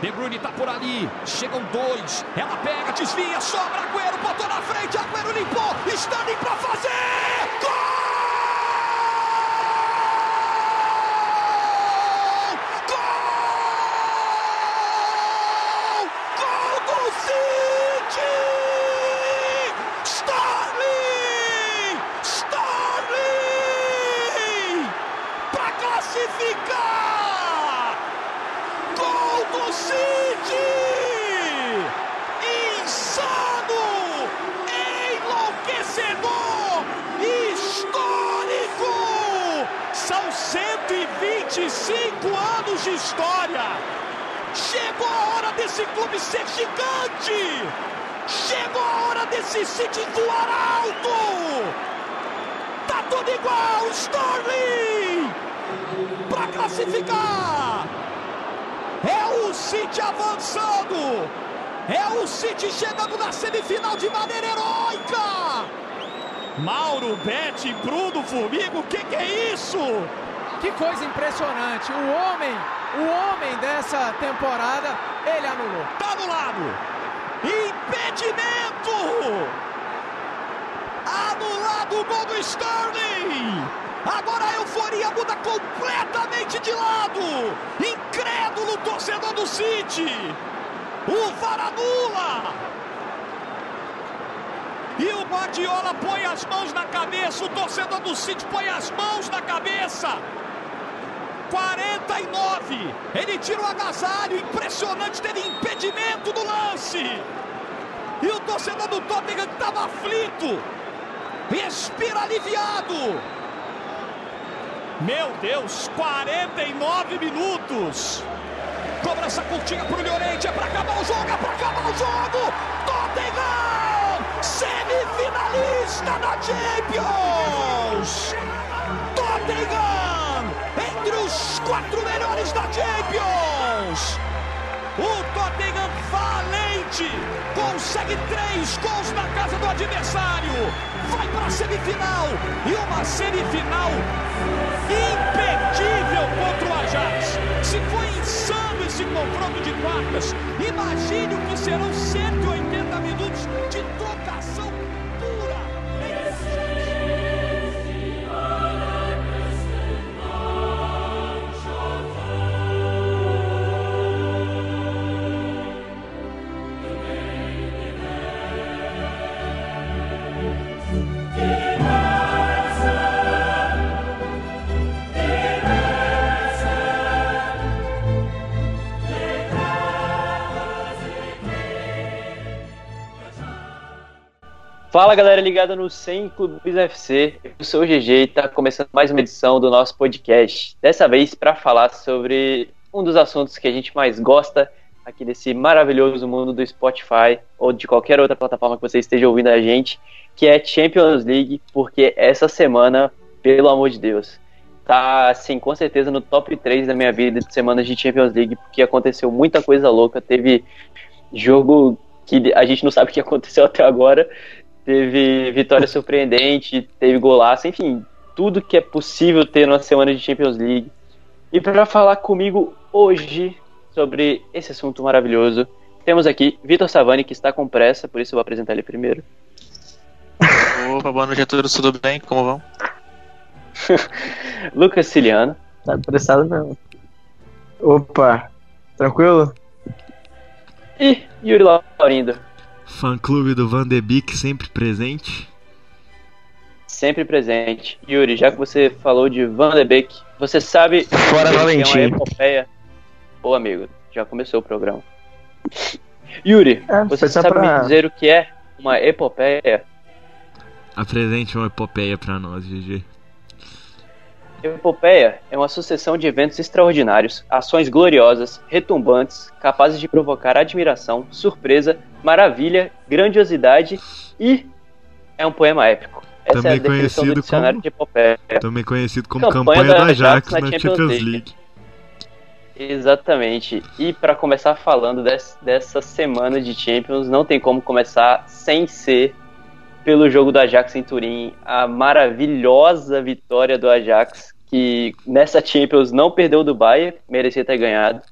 De Bruyne tá por ali. Chegam dois. Ela pega, desvia, sobra. Agüero botou na frente. Agüero limpou. Stanley pra fazer. Gol! City voar alto. Tá tudo igual, Sterling. Para classificar. É o City avançando. É o City chegando na semifinal de maneira heróica. Mauro, Bete, Bruno, Formigo, o que, que é isso? Que coisa impressionante. O homem, o homem dessa temporada, ele anulou. Tá anulado. Impedimento. Anulado o gol do Sterling. Agora a euforia muda completamente de lado. Incrédulo torcedor do City. O VAR anula. E o Guardiola põe as mãos na cabeça, o torcedor do City põe as mãos na cabeça. 49. Ele tira o agasalho, impressionante, teve impedimento do lance. E o torcedor do Tottenham estava aflito. Respira aliviado. Meu Deus, 49 minutos. Cobrança curtinha para o Llorente, é para acabar o jogo, é para acabar o jogo. Tottenham, semifinalista da Champions. Tottenham entre os quatro melhores da Champions. O Tottenham consegue três gols na casa do adversário. Vai para a semifinal e uma semifinal imperdível contra o Ajax. Se foi insano esse confronto de quartas, imagine o que serão 180 minutos de trocação Fala galera ligada no 100 Clubes FC, eu sou o GG e está começando mais uma edição do nosso podcast. Dessa vez para falar sobre um dos assuntos que a gente mais gosta aqui desse maravilhoso mundo do Spotify ou de qualquer outra plataforma que você esteja ouvindo a gente, que é Champions League, porque essa semana, pelo amor de Deus, tá assim, com certeza no top 3 da minha vida de semanas de Champions League, porque aconteceu muita coisa louca, teve jogo que a gente não sabe o que aconteceu até agora, teve vitória surpreendente, teve golaço, enfim, tudo que é possível ter numa semana de Champions League. E para falar comigo hoje sobre esse assunto maravilhoso, temos aqui Vitor Savani, que está com pressa, por isso eu vou apresentar ele primeiro. Opa, boa noite a todos, tudo bem? Como vão? Lucas Ciliano. Tá apressado não. Opa, tranquilo? E Yuri Laurindo. Fã clube do Van de Beek sempre presente. Sempre presente. Yuri, já que você falou de Van de Beek, você sabe Fora que Valentim. é uma epopeia. Ô amigo, já começou o programa. Yuri, É, você sabe pra- me dizer o que é uma epopeia? Apresente uma epopeia pra nós, GG. Epopeia é uma sucessão de eventos extraordinários, ações gloriosas, retumbantes, capazes de provocar admiração, surpresa, maravilha, grandiosidade e é um poema épico. Essa Também é a definição do conhecido dicionário como- de epopeia. Também conhecido como Campanha campanha, da do Ajax Ajax na na Champions Champions League. League. Exatamente. E para começar falando des- dessa semana de Champions, não tem como começar sem ser pelo jogo do Ajax em Turim, a maravilhosa vitória do Ajax, que nessa Champions não perdeu do Bayern, merecia ter ganhado.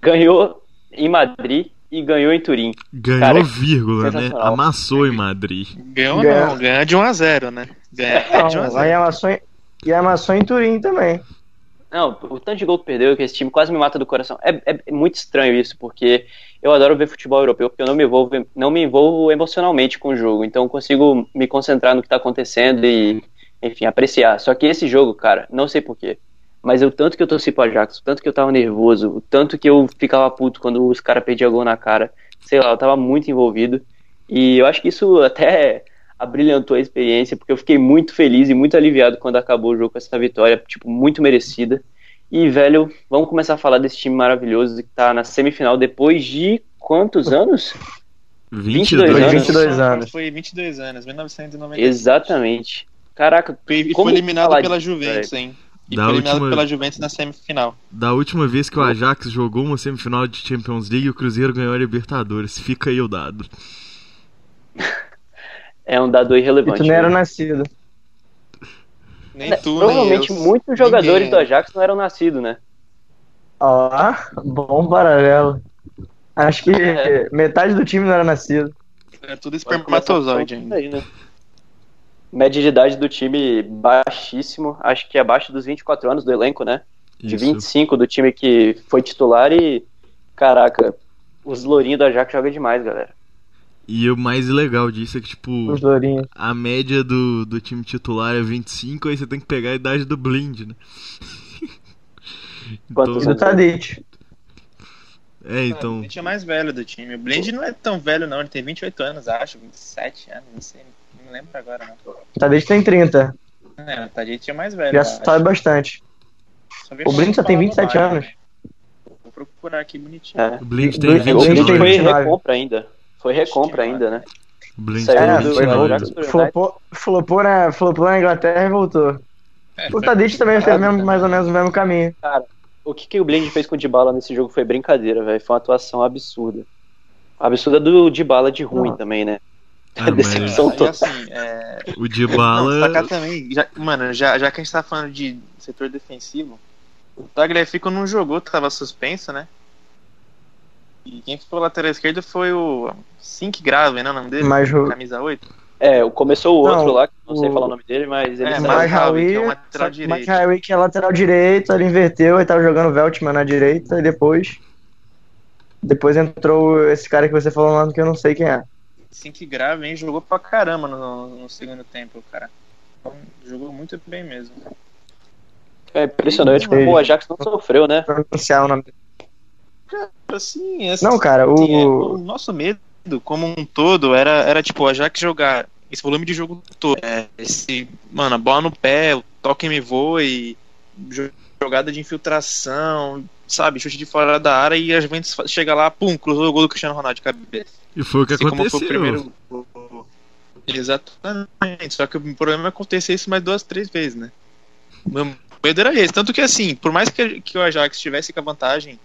Ganhou em Madrid e ganhou em Turim. Ganhou Cara, vírgula, né? Amassou em Madrid. Ganhou Ganha. não, ganha de 1x0, né? Ganha de Não, 1x0. aí amassou em, e amassou em Turim também. Não, o tanto de gol que perdeu que esse time quase me mata do coração. É, é muito estranho isso, porque eu adoro ver futebol europeu, porque eu não me envolvo, não me envolvo emocionalmente com o jogo. Então eu consigo me concentrar no que tá acontecendo e, enfim, apreciar. Só que esse jogo, cara, não sei porquê. Mas o tanto que eu torci pro Ajax, o tanto que eu tava nervoso, o tanto que eu ficava puto quando os caras perdiam gol na cara. Sei lá, eu tava muito envolvido. E eu acho que isso até abrilhantou a experiência, porque eu fiquei muito feliz e muito aliviado quando acabou o jogo com essa vitória, tipo, muito merecida. E, velho, vamos começar a falar desse time maravilhoso que tá na semifinal depois de quantos anos? 22 22 anos. 22 anos. Foi 22 anos, 1990. Exatamente. Caraca, Foi, e Como foi eliminado falar pela Juventus, hein? E Da foi eliminado última- pela Juventus na semifinal. Da última vez que o Ajax jogou uma semifinal de Champions League, o Cruzeiro ganhou a Libertadores. Fica aí o dado. é um dado E irrelevante. tu não era né? nascido. Nem Né, tu, Provavelmente nem eu. muitos jogadores Ninguém. do Ajax não eram nascidos, né? Ó, bom paralelo. Acho que É. metade do time não era nascido. É tudo espermatozoide ainda. aí, né? Média de idade do time baixíssimo, acho que abaixo dos 24 anos do elenco, né? De Isso. 25 do time que foi titular e, caraca, os lourinhos do Ajax jogam demais, galera. E o mais legal disso é que, tipo, a média do, do time titular é 25, aí você tem que pegar a idade do Blind, né? Quantos E do? Tadic. É, então. O Blend é mais velho do time. O Blend não é tão velho, não. Ele tem 28 anos, acho. 27 anos, não sei. Não lembro agora, não. O Tadic tem 30. É, o Tadic é mais velho. Já sabe bastante. O Blind só tem falar 27 bobagem, anos. né? Vou procurar aqui bonitinho. É. O Blind tem Blind- O o Blind Blind tem foi 29. 29. recompra ainda. Foi recompra ainda, né? Saiu do- foi, 29. Ajax pro United. flopou, flopou, na, flopou na Inglaterra e voltou. É, O Tadic também fez mesmo- mais ou menos o mesmo caminho. O que, que o Blind fez com o Dybala nesse jogo foi brincadeira, velho. Foi uma atuação absurda. Absurda do Dybala de ruim Não. também, né? Ah, mas Decepção E total. assim, é, o Não, Dybala. destacar também, já, mano, já, já que a gente tá falando de setor defensivo, o Tagliafico não jogou, tava suspenso, né? E quem ficou lateral esquerdo foi o Sink Grave, né? O nome dele? Mas o- Camisa 8. É, começou o Não, outro lá, que não sei o- falar o nome dele, mas ele É, mais Raul, que é um lateral mais direito. Raul que é lateral direito, ele inverteu, ele tava jogando Veltman na direita e depois. Depois entrou esse cara que você falou lá que eu não sei quem é. Sink Grave, hein? Jogou pra caramba no, no segundo tempo, cara. Então, Jogou muito bem mesmo. É impressionante como o Ajax não sofreu, né? Pra anunciar o nome dele. Assim, assim, Não, cara, assim, é, o. o nosso medo como um todo era, era tipo, o Ajax jogar esse volume de jogo todo. É, esse, mano, a bola no pé, o toque me voa e jo- jogada de infiltração, sabe, chute de fora da área e a Juventus chega lá, pum, cruzou o gol do Cristiano Ronaldo de cabeça. E foi o que Assim como aconteceu. foi o primeiro. Exatamente, só que o problema é acontecer isso mais duas, três vezes, né? O meu medo era esse, tanto que assim, por mais que, que o Ajax tivesse com a vantagem,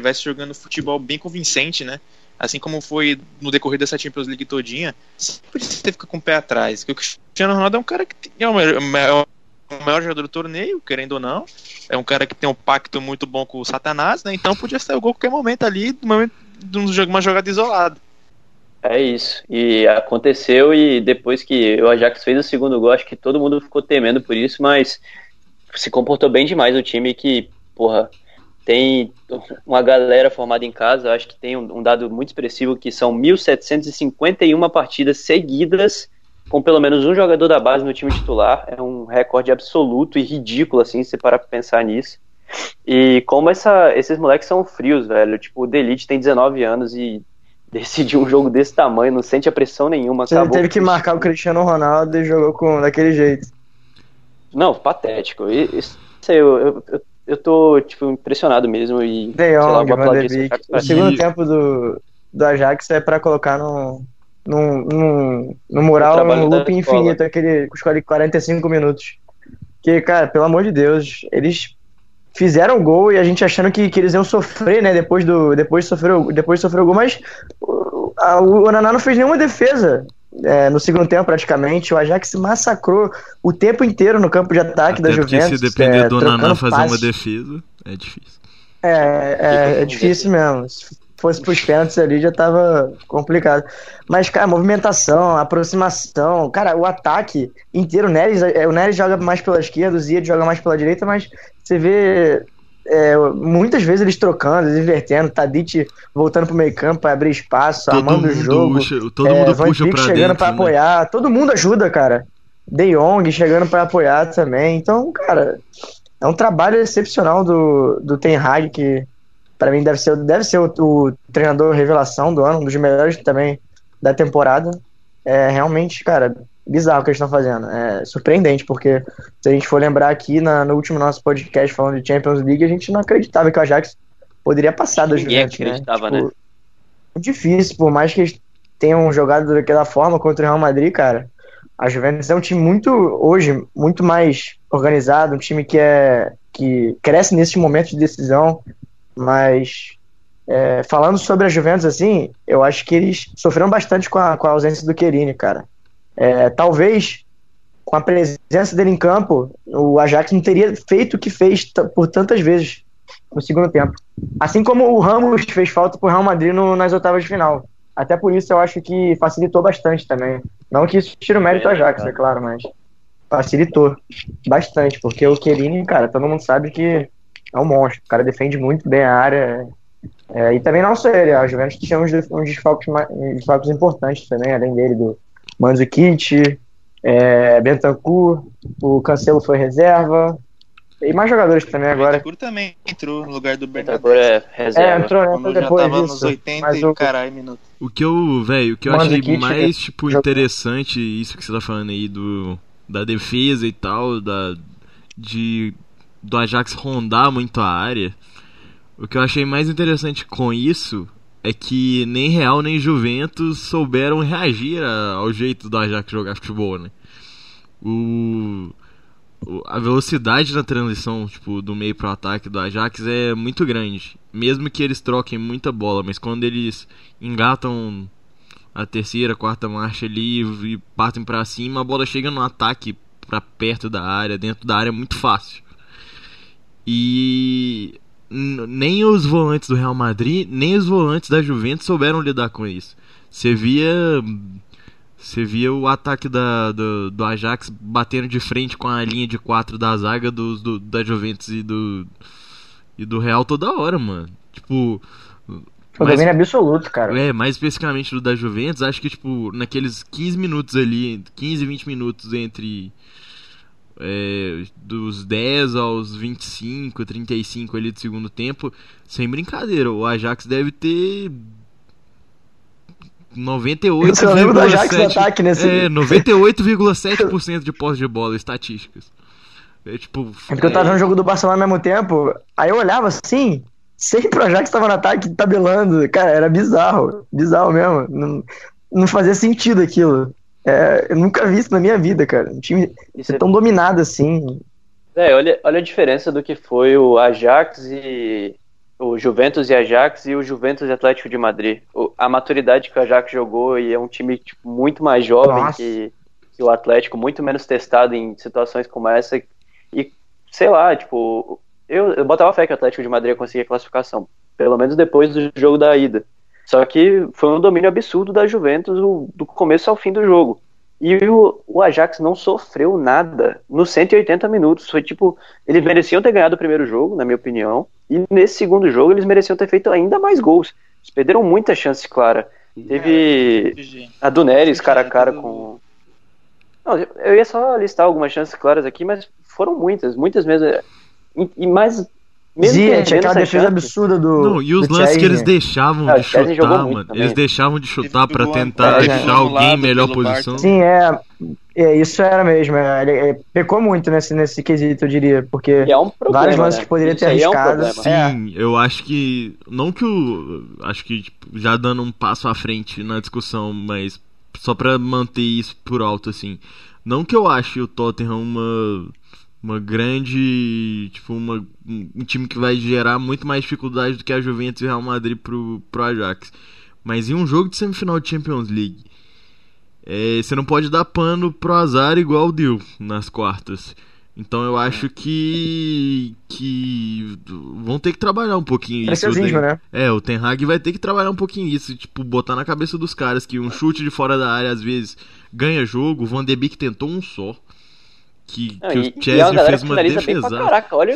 tivesse jogando futebol bem convincente, né? Assim como foi no decorrer dessa Champions League todinha, sempre você fica com o pé atrás. Porque o Cristiano Ronaldo é um cara que é o maior, é o maior jogador do torneio, querendo ou não. É um cara que tem um pacto muito bom com o Satanás, né? Então podia sair o gol a qualquer momento ali, no momento de um uma jogada isolada. É isso. E aconteceu e depois que o Ajax fez o segundo gol, acho que todo mundo ficou temendo por isso, mas se comportou bem demais o time que, porra, tem uma galera formada em casa, acho que tem um, um dado muito expressivo que são 1.751 partidas seguidas com pelo menos um jogador da base no time titular. É um recorde absoluto e ridículo, assim, se você parar pra pensar nisso. E como essa, esses moleques são frios, velho. Tipo, o Delite tem 19 anos e decidiu um jogo desse tamanho, não sente a pressão nenhuma. Ele teve que com- marcar o Cristiano Ronaldo e jogou com daquele jeito. Não, patético. Isso, sei, eu, eu, eu, eu tô, tipo, impressionado mesmo e, De lá, Jong, vou aplaudir. Ajax O segundo E- tempo do, do Ajax é pra colocar no, no, no, no mural, no loop infinito, aquele com escolhe 45 minutos. Que, cara, pelo amor de Deus, eles fizeram o gol e a gente achando que, que eles iam sofrer, né? Depois do depois de sofrer, o- depois de sofrer o gol, mas o, a- o Onaná não fez nenhuma defesa. É, no segundo tempo, praticamente, o Ajax massacrou o tempo inteiro no campo de ataque da Até porque Juventus. se depender é, do Naná trocando fazer uma defesa, é difícil. É, é, é difícil mesmo. Se fosse pros pênaltis ali já tava complicado. Mas, cara, movimentação, aproximação, cara, o ataque inteiro, o Neres, é, o Neres joga mais pela esquerda, o Zia joga mais pela direita, mas você vê é, muitas vezes eles trocando, eles invertendo, Tadic voltando pro meio campo para abrir espaço, todo amando o jogo. Puxa, todo mundo é, puxa pra chegando dentro, pra né? apoiar, todo mundo ajuda, cara. De Jong chegando para apoiar também. Então, cara, é um trabalho excepcional do, do Ten Hag, que para mim deve ser, deve ser o, o, treinador revelação do ano, um dos melhores também da temporada. É realmente, cara, bizarro o que eles estão fazendo. É surpreendente, porque se a gente for lembrar aqui na, no último nosso podcast falando de Champions League, a gente não acreditava que o Ajax poderia passar da Juventus. Ninguém acreditava, né? Tipo, né? Difícil, por mais que eles tenham jogado daquela forma contra o Real Madrid, cara. A Juventus é um time muito, hoje, muito mais organizado, um time que é que cresce nesse momento de decisão, mas é, falando sobre a Juventus, assim, eu acho que eles sofreram bastante com a, com a ausência do Querini, cara. É, talvez com a presença dele em campo, o Ajax não teria feito o que fez por tantas vezes no segundo tempo. Assim como o Ramos fez falta pro Real Madrid no, nas oitavas de final. Até por isso eu acho que facilitou bastante também. Não que isso tire o mérito do Ajax, é claro, mas facilitou bastante, porque o Querini, cara, todo mundo sabe que é um monstro. O cara defende muito bem a área. É, e também não só ele, a Juventus tinha uns, uns desfalques, desfalques importantes também, além dele, do Mandzukic, é, Bentancur, o Cancelo foi reserva, e mais jogadores também agora. Bentancur também entrou no lugar do Bentancur é reserva. É, entrou, entrou depois já tava disso. nos 80 mas e o- caralho minutos. O que eu, velho, o que eu achei mais, tipo, jogou. interessante, isso que você tá falando aí do da defesa e tal, da de do Ajax rondar muito a área. O que eu achei mais interessante com isso é que nem Real nem Juventus souberam reagir ao jeito do Ajax jogar futebol, né? O, o- a velocidade na transição, tipo, do meio pro ataque do Ajax é muito grande. Mesmo que eles troquem muita bola, mas quando eles engatam a terceira, quarta marcha ali e partem pra cima, a bola chega no ataque pra perto da área, dentro da área muito fácil. E nem os volantes do Real Madrid, nem os volantes da Juventus souberam lidar com isso. Você via você via o ataque da, do, do Ajax batendo de frente com a linha de quatro da zaga dos, do, da Juventus e do e do Real toda hora, mano. Tipo, mais- domínio absoluto, cara. é, mais especificamente do da Juventus, acho que, tipo, naqueles 15 minutos ali, 15, 20 minutos entre é, dos 10 aos 25, 35 ali do segundo tempo, sem brincadeira, o Ajax deve ter 98,7% Eu só lembro do Ajax no ataque nesse- é, 98,7% de posse de bola, estatísticas. É tipo, É porque eu tava vendo o jogo do Barcelona ao mesmo tempo, aí eu olhava assim, sempre o Ajax tava no ataque tabelando. Cara, era bizarro. Bizarro mesmo. Não, não fazia sentido aquilo. É, eu nunca vi isso na minha vida, cara. Um time ser é- tão dominado assim. É, olha, olha a diferença do que foi o Ajax e o Juventus e Ajax e o Juventus e Atlético de Madrid. O- a maturidade que o Ajax jogou e é um time tipo, muito mais jovem Nossa. que, que o Atlético, muito menos testado em situações como essa. E sei lá, tipo, eu, eu botava fé que o Atlético de Madrid ia conseguir a classificação, pelo menos depois do jogo da ida. Só que foi um domínio absurdo da Juventus o- do começo ao fim do jogo. E o, o Ajax não sofreu nada nos 180 minutos. Foi tipo, eles mereciam ter ganhado o primeiro jogo, na minha opinião. E nesse segundo jogo eles mereciam ter feito ainda mais gols. Eles perderam muita chance clara. Teve GG. a do Neres cara a é cara com. Não, eu- eu ia só listar algumas chances claras aqui, mas foram muitas, muitas mesmo. E, e mais. Mesmo perdendo aquela defesa chance- absurda do. Não, e os lances que Chesney. eles deixavam Ah, de chutar, mano. também. Eles deixavam de chutar gol- tentar é, deixar alguém em melhor posição. Sim, é, é. Isso era mesmo. é, ele é, pecou muito nesse, nesse quesito, eu diria. Porque é um problema, vários lances né? que poderia ter aí é um arriscado. Sim, eu acho que. Não que o. Acho que tipo, já dando um passo à frente na discussão, mas só pra manter isso por alto, assim. Não que eu ache o Tottenham uma. Uma grande. Tipo, uma, um time que vai gerar muito mais dificuldade do que a Juventus e o Real Madrid pro, pro Ajax. Mas em um jogo de semifinal de Champions League. é, você não pode dar pano pro azar igual deu nas quartas. Então eu acho que. que. vão ter que trabalhar um pouquinho isso. Preciosismo, né? É, o Ten Hag vai ter que trabalhar um pouquinho isso. Tipo, botar na cabeça dos caras que um chute de fora da área às vezes ganha jogo. O Van de Beek tentou um só. Que, Não, que e- o é galera fez uma finaliza bem pra defesa. caraca, olha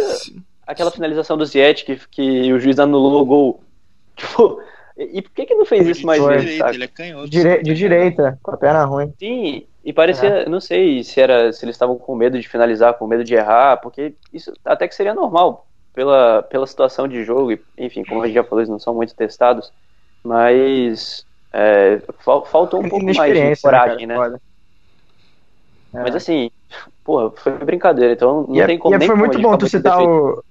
aquela finalização do Ziet que, que o juiz anulou o gol. Tipo, e, e por que que não fez isso mais vezes, direita, sabe? ele é canhoto. De, dire- de direita, com a perna ruim. Sim, e parecia, não sei se era se eles estavam com medo de finalizar, com medo de errar, porque isso até que seria normal pela, pela situação de jogo, e, enfim, como a gente já falou, eles não são muito testados, mas é, fal- faltou um pouco mais de Inexperiência, coragem, né? né? É. Mas assim, porra, foi brincadeira, então não E, é- tem como e nem foi muito bom tu citar o.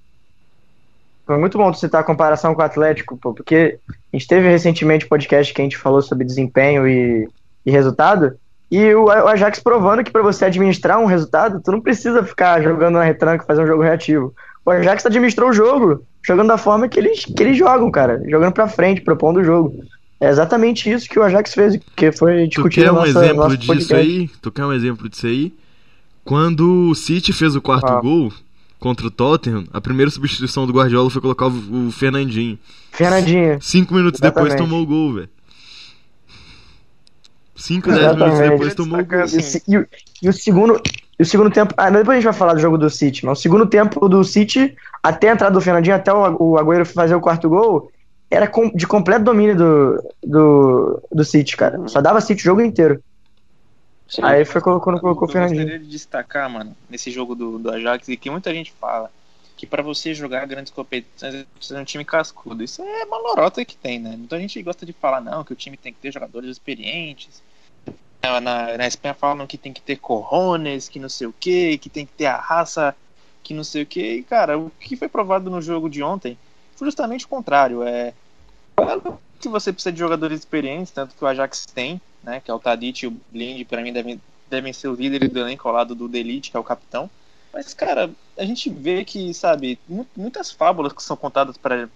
Foi muito bom tu citar a comparação com o Atlético, pô, porque a gente teve recentemente um podcast que a gente falou sobre desempenho e, e resultado, e o, Ajax provando que pra você administrar um resultado, tu não precisa ficar jogando na retranca, fazer um jogo reativo. O Ajax administrou o jogo, jogando da forma que eles, que eles jogam, cara, jogando pra frente, propondo o jogo. É exatamente isso que o Ajax fez, que foi Tu discutido quer no um nosso, exemplo nosso disso podcast. aí? Tu quer um exemplo disso aí? Quando o City fez o quarto Ah. gol contra o Tottenham, a primeira substituição do Guardiola foi colocar o, Fernandinho. Fernandinho. Cinco minutos depois Exatamente. tomou o gol, velho. Cinco, dez minutos depois tomou o gol. E o, se- e o- e o segundo, e o segundo tempo. Ah, depois a gente vai falar do jogo do City, mas o segundo tempo do City, até a entrada do Fernandinho, até o, o Agüero fazer o quarto gol, era com- de completo domínio do, do, do City, cara. Só dava City o jogo inteiro. Sim. Aí foi quando colocou o eu Fernandinho. gostaria de destacar, mano, nesse jogo do, do Ajax, e que muita gente fala que pra você jogar grandes competições, você precisa de um time cascudo. Isso é uma lorota que tem, né? Muita gente gosta de falar, não, que o time tem que ter jogadores experientes. Na, na, na Espanha falam que tem que ter corrones, que não sei o que, que tem que ter a raça, que não sei o que. E, cara, o que foi provado no jogo de ontem foi justamente o contrário. É claro que você precisa de jogadores experientes, tanto que o Ajax tem, né? Que é o Tadic e o Blind, pra mim, devem, devem ser os líderes do elenco ao lado do Delite, que é o capitão. Mas, cara, a gente vê que, sabe, mu- muitas fábulas que são contadas pra,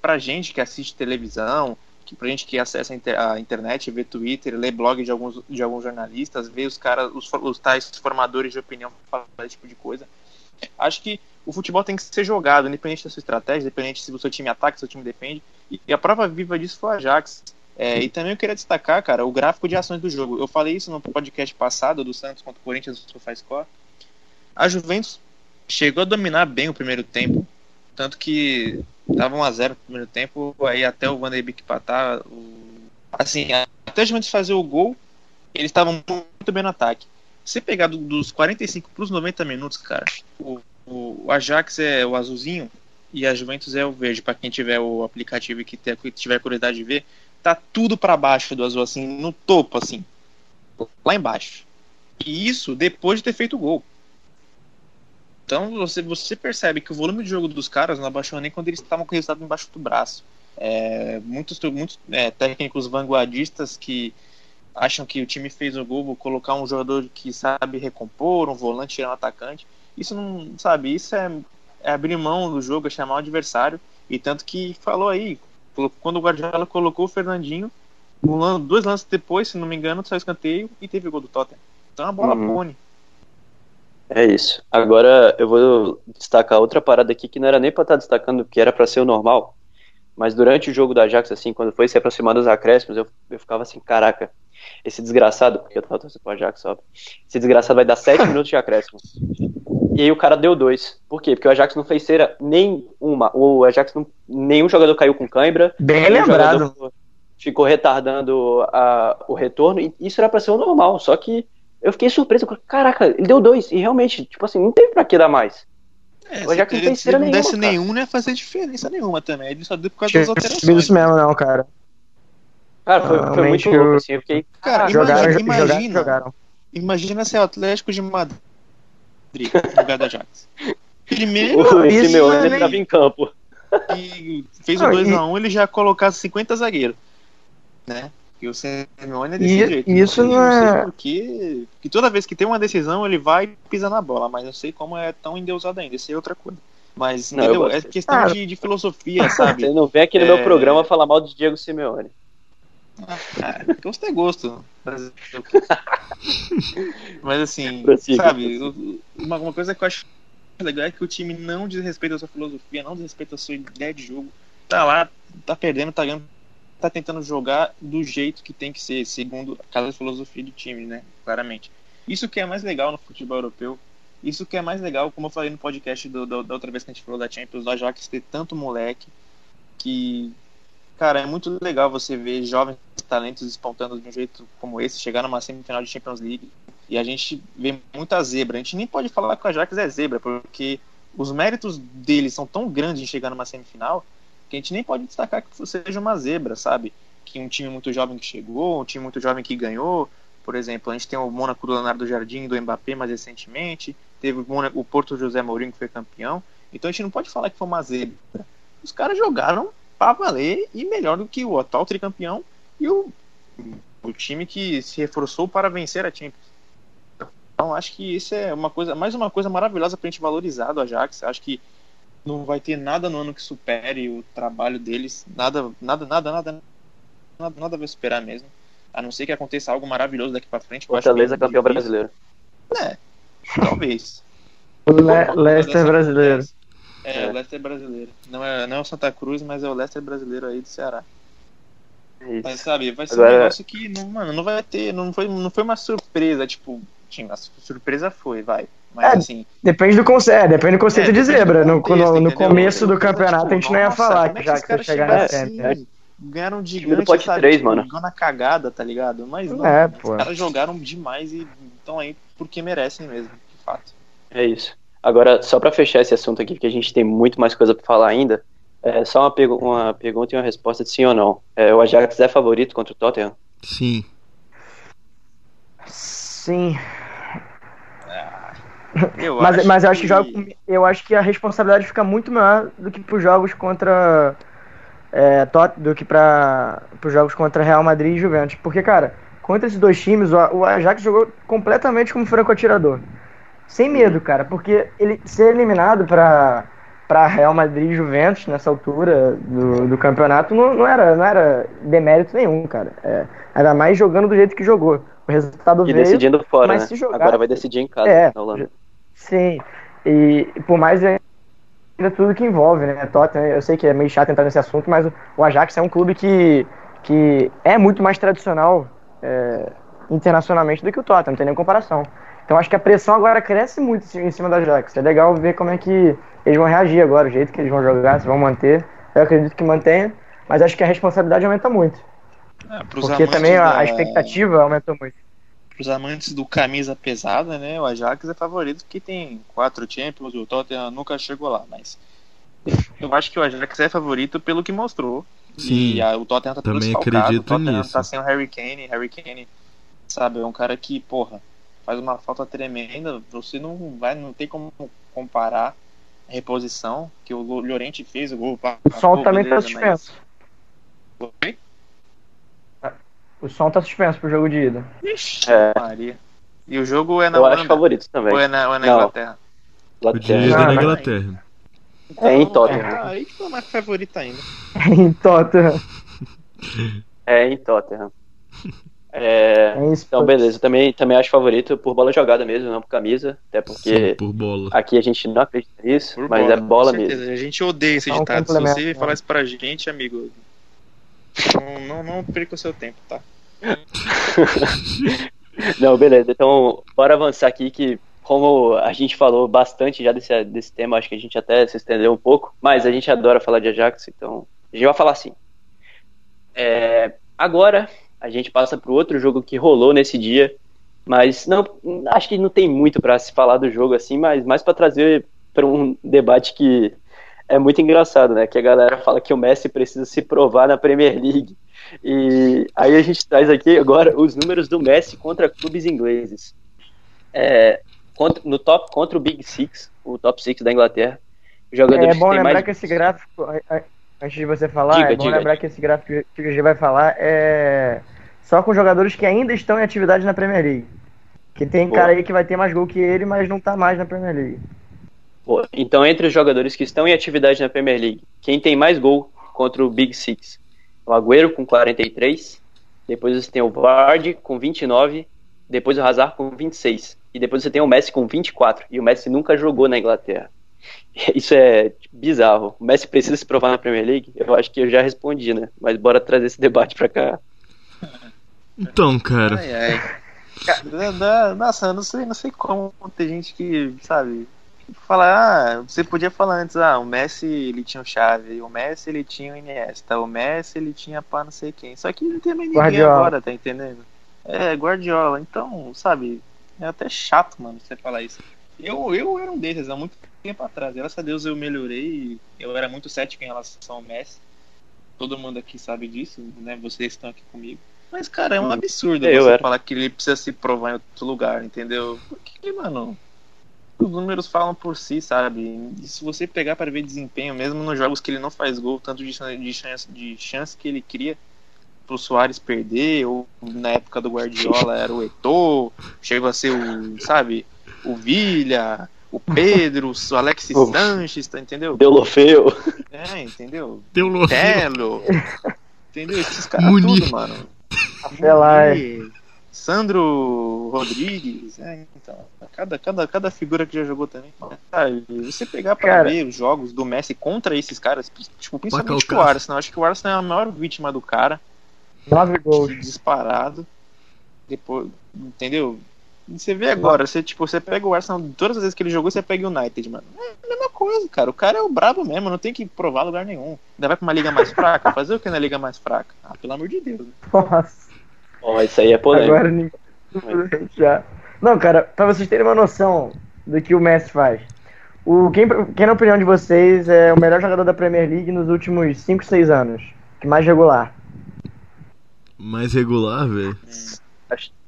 pra, gente que assiste televisão, que pra gente que acessa a, inter- a internet, vê Twitter, lê blog de alguns, de alguns jornalistas, vê os caras, os, os tais formadores de opinião falar esse tipo de coisa. Acho que o futebol tem que ser jogado, independente da sua estratégia, independente se o seu time ataca, se o seu time defende. E a prova viva disso foi o Ajax. É, e também eu queria destacar, cara, o gráfico de ações do jogo. Eu falei isso no podcast passado do Santos contra o Corinthians do SofaScore. A Juventus chegou a dominar bem o primeiro tempo, tanto que tava 1 a 0 no primeiro tempo, aí até o Van de Beek empatar, o... assim, até a Juventus fazer o gol, eles estavam muito bem no ataque. Se pegar do- dos 45 para os 90 minutos, cara, o, o Ajax é o azulzinho e a Juventus é o verde. Para quem tiver o aplicativo e que tiver curiosidade de ver, tá tudo para baixo do azul, assim, no topo, assim, lá embaixo. E isso depois de ter feito o gol. Então você, você percebe que o volume de jogo dos caras não abaixou nem quando eles estavam com o resultado embaixo do braço. É, muitos muitos é, técnicos vanguardistas que acham que o time fez o gol, colocar um jogador que sabe recompor, um volante tirar um atacante. Isso não, sabe, isso é, é abrir mão do jogo, é chamar o adversário. E tanto que falou aí, quando o Guardiola colocou o Fernandinho, um dois lances depois, se não me engano, saiu escanteio e teve o gol do Tottenham. Então a bola Uhum. pone. É isso. Agora eu vou destacar outra parada aqui que não era nem pra estar destacando, que era pra ser o normal. Mas durante o jogo do Ajax, assim, quando foi se aproximando dos acréscimos, eu, eu ficava assim, caraca, esse desgraçado, porque eu tava torcendo pro Ajax, óbvio. Esse desgraçado vai dar 7 minutos de acréscimo. E aí o cara deu dois. Por quê? Porque o Ajax não fez cera nenhuma. O Ajax não. Nenhum jogador caiu com cãibra. Bem lembrado. Ficou retardando a- o retorno. E isso era pra ser o normal. Só que eu fiquei surpreso. Caraca, ele deu dois. E realmente, tipo assim, não teve pra que dar mais. É, O Ajax se não se cera ele não nenhuma, desse nenhum, não ia fazer diferença nenhuma também. Ele só deu por causa Tinha das alterações. isso mesmo, não, cara. Cara, foi, foi muito louco, eu- assim. Eu fiquei. Cara, caraca, Jogaram, imagina- jogaram, imagina. jogaram. Imagina ser o Atlético de Madrid no lugar do Ajax. Primeiro, o isso, Simeone né? entrava em campo. que fez Não, o e- 2x1, ele já colocasse 50 zagueiros. Né? E o Simeone é desse E- jeito. isso eu não sei é- porque que toda vez que tem uma decisão, ele vai e pisa na bola, mas eu sei como é tão endeusado ainda, isso é outra coisa. Mas, Não, É questão Ah. de, de filosofia, sabe? Você não vem aqui no É. meu programa falar mal de Diego Simeone. Ah, gosto é gosto. Mas, mas assim, Prossiga. sabe, uma, uma coisa que eu acho legal é que o time não desrespeita a sua filosofia, não desrespeita a sua ideia de jogo. Tá lá, tá perdendo, tá ganhando, tá tentando jogar do jeito que tem que ser, segundo cada filosofia do time, né? Claramente. Isso que é mais legal no futebol europeu. Isso que é mais legal, como eu falei no podcast do, do- da outra vez que a gente falou da Champions, do Ajax ter tanto moleque que, cara, é muito legal você ver jovens talentos despontando de um jeito como esse, chegar numa semifinal de Champions League. E a gente vê muita zebra. A gente nem pode falar que o Ajax é zebra, porque os méritos deles são tão grandes em chegar numa semifinal que a gente nem pode destacar que seja uma zebra, sabe? Que um time muito jovem que chegou, um time muito jovem que ganhou. Por exemplo, a gente tem o Mônaco do Leonardo Jardim do Mbappé mais recentemente. Teve o, o Porto José Mourinho que foi campeão. Então a gente não pode falar que foi uma zebra. Os caras jogaram pra valer e melhor do que o atual tricampeão e o, o time que se reforçou para vencer a Champions. Então acho que isso é uma coisa, mais uma coisa maravilhosa pra gente valorizar do Ajax. Acho que não vai ter nada no ano que supere o trabalho deles. Nada, nada, nada, nada, nada, nada vai superar mesmo. A não ser que aconteça algo maravilhoso daqui pra frente. Fortaleza bem campeão difícil. brasileiro. É, talvez. O Le Leicester brasileiro. É, É. o Leicester brasileiro. Não é, não é o Santa Cruz, mas é o Leicester brasileiro aí do Ceará. É isso. Mas sabe, vai ser Agora- um negócio que, não, mano, não vai ter, não foi, não foi uma surpresa, tipo, tinha, a surpresa foi, vai. Mas É, assim, Depende do conceito, é, depende do conceito É, de zebra. No, contexto, no- no começo do Eu penso, campeonato tipo, a gente não ia nossa, falar como que é já que chegar na Champions. assim, ganharam do gigante, pote sabe, três, tipo, mano. na cagada, tá ligado? Mas não, É, os caras jogaram demais e estão aí porque merecem mesmo, de fato. É isso. Agora, só pra fechar esse assunto aqui, porque a gente tem muito mais coisa pra falar ainda, é só uma, pergu- uma pergunta e uma resposta de sim ou não. É, o Ajax é favorito contra o Tottenham? Sim. Sim. Eu Mas, mas eu acho que jogo, eu acho que a responsabilidade fica muito maior do que pros jogos contra é, Tot, do que para os jogos contra Real Madrid e Juventus, porque cara, contra esses dois times o, o Ajax jogou completamente como franco atirador, sem medo, cara, porque ele ser eliminado para para Real Madrid e Juventus nessa altura do, do campeonato não, não era não era demérito nenhum, cara. É, ainda mais jogando do jeito que jogou. O resultado E veio. decidindo fora, mas né? se jogar- Agora vai decidir em casa, É, na Holanda. Sim, e e por mais ainda tudo que envolve, né? Tottenham, eu sei que é meio chato entrar nesse assunto, mas o, o Ajax é um clube que, que é muito mais tradicional é, internacionalmente do que o Tottenham, não tem nem comparação. Então acho que a pressão agora cresce muito em cima do Ajax. É legal ver como é que eles vão reagir agora, o jeito que eles vão jogar, se vão manter. Eu acredito que mantenha, mas acho que a responsabilidade aumenta muito. É, Porque também a, da- a expectativa aumentou muito. Para os amantes do camisa pesada, né? O Ajax é favorito porque tem quatro Champions, o Tottenham nunca chegou lá, mas eu acho que o Ajax é favorito pelo que mostrou. Sim, e a- o Tottenham tá também acredito o Tottenham nisso. tá sem o Harry Kane, Harry Kane, sabe, é um cara que, porra, faz uma falta tremenda, você não vai, não tem como comparar a reposição que o Llorente fez, o gol, O som pô, também tá beleza, mas- suspenso. Oi? O som tá suspenso pro jogo de ida. Ixi, É. Maria. E o jogo é na Eu Holanda? acho favorito também. Ou é na, ou é na Não. Inglaterra? O de é na não. Inglaterra. É em Então, Tottenham. ah, Aí que foi mais favorita ainda. em Tottenham. É em Tottenham. É, É isso. então, beleza. Eu também, também acho favorito por bola jogada mesmo, não por camisa. Até Sim, porque por bola. aqui a gente não acredita nisso, Por mas é bola com mesmo. certeza. A gente odeia esse um ditado. Se você né? falar isso pra gente, amigo, não, não, não perca o seu tempo, tá? Não, beleza. Então, bora avançar aqui que, como a gente falou bastante já desse, desse tema, acho que a gente até se estendeu um pouco, mas a gente adora falar de Ajax, então a gente vai falar assim. É, agora, a gente passa para o outro jogo que rolou nesse dia, mas não, acho que não tem muito para se falar do jogo assim, mas mais para trazer para um debate que é muito engraçado, né? Que a galera fala que o Messi precisa se provar na Premier League. E aí a gente traz aqui agora os números do Messi contra clubes ingleses. É, contra, no top contra o Big Six, o top Six da Inglaterra. Jogadores É bom lembrar mais que esse gráfico, antes de você falar, Diga, é bom diga. lembrar que esse gráfico que a gente vai falar é só com jogadores que ainda estão em atividade na Premier League. Que tem Boa. cara aí que vai ter mais gol que ele, mas não tá mais na Premier League. Pô, Então, entre os jogadores que estão em atividade na Premier League, quem tem mais gol contra o Big Six? O Agüero com 43, depois você tem o Vardy com 29, depois o Hazard com 26, e depois você tem o Messi com 24, e o Messi nunca jogou na Inglaterra. Isso é bizarro. O Messi precisa se provar na Premier League? Eu acho que eu já respondi, né? Mas bora trazer esse debate pra cá. Então, cara. Ai, ai. Cara, da- Nossa, eu não sei, não sei como tem gente que, sabe, fala, ah, você podia falar antes, ah, o Messi ele tinha o Xavi, o Messi ele tinha o Iniesta, o Messi ele tinha pá não sei quem. Só que não tem mais ninguém Guardiola. agora, tá entendendo? É, Guardiola. Então, sabe, é até chato, mano, você falar isso. Eu, eu era um desses há muito tempo atrás. Graças a Deus eu melhorei. Eu era muito cético em relação ao Messi. Todo mundo aqui sabe disso, né? Vocês estão aqui comigo. Mas, cara, é um absurdo Eu você era. falar que ele precisa se provar em outro lugar, entendeu? Porque, mano, os números falam por si, sabe? E se você pegar para ver desempenho, mesmo nos jogos que ele não faz gol, tanto de chance, de chance, de chance que ele cria pro Soares perder, ou na época do Guardiola era o Eto'o, chegou a ser o, sabe, o Vilha, o Pedro, o Alexis O- Sanches, tá, entendeu? Deulofeu. É, entendeu? Deu louco. Telo, entendeu? Esses caras tudo, mano. Apelar. E Sandro Rodrigues, é, então, cada, cada, cada figura que já jogou também. Sabe, você pegar pra Cara. ver os jogos do Messi contra esses caras, tipo, principalmente o Arsenal, acho que o Arsenal é a maior vítima do cara, Nove gols. disparado. Depois, entendeu? E Você vê agora, você, tipo, você pega o Arsenal, todas as vezes que ele jogou, você pega o United, mano. É a mesma coisa, cara. O cara é o brabo mesmo, não tem que provar lugar nenhum. Ainda vai pra uma liga mais fraca? Fazer o que na liga mais fraca? Ah, pelo amor de Deus. né? Nossa. Ó, isso aí é polêmico. Agora ninguém. Já. Não, cara, pra vocês terem uma noção do que o Messi faz. O, quem, quem, na opinião de vocês, é o melhor jogador da Premier League nos últimos 5, 6 anos? Que mais regular? Mais regular, velho.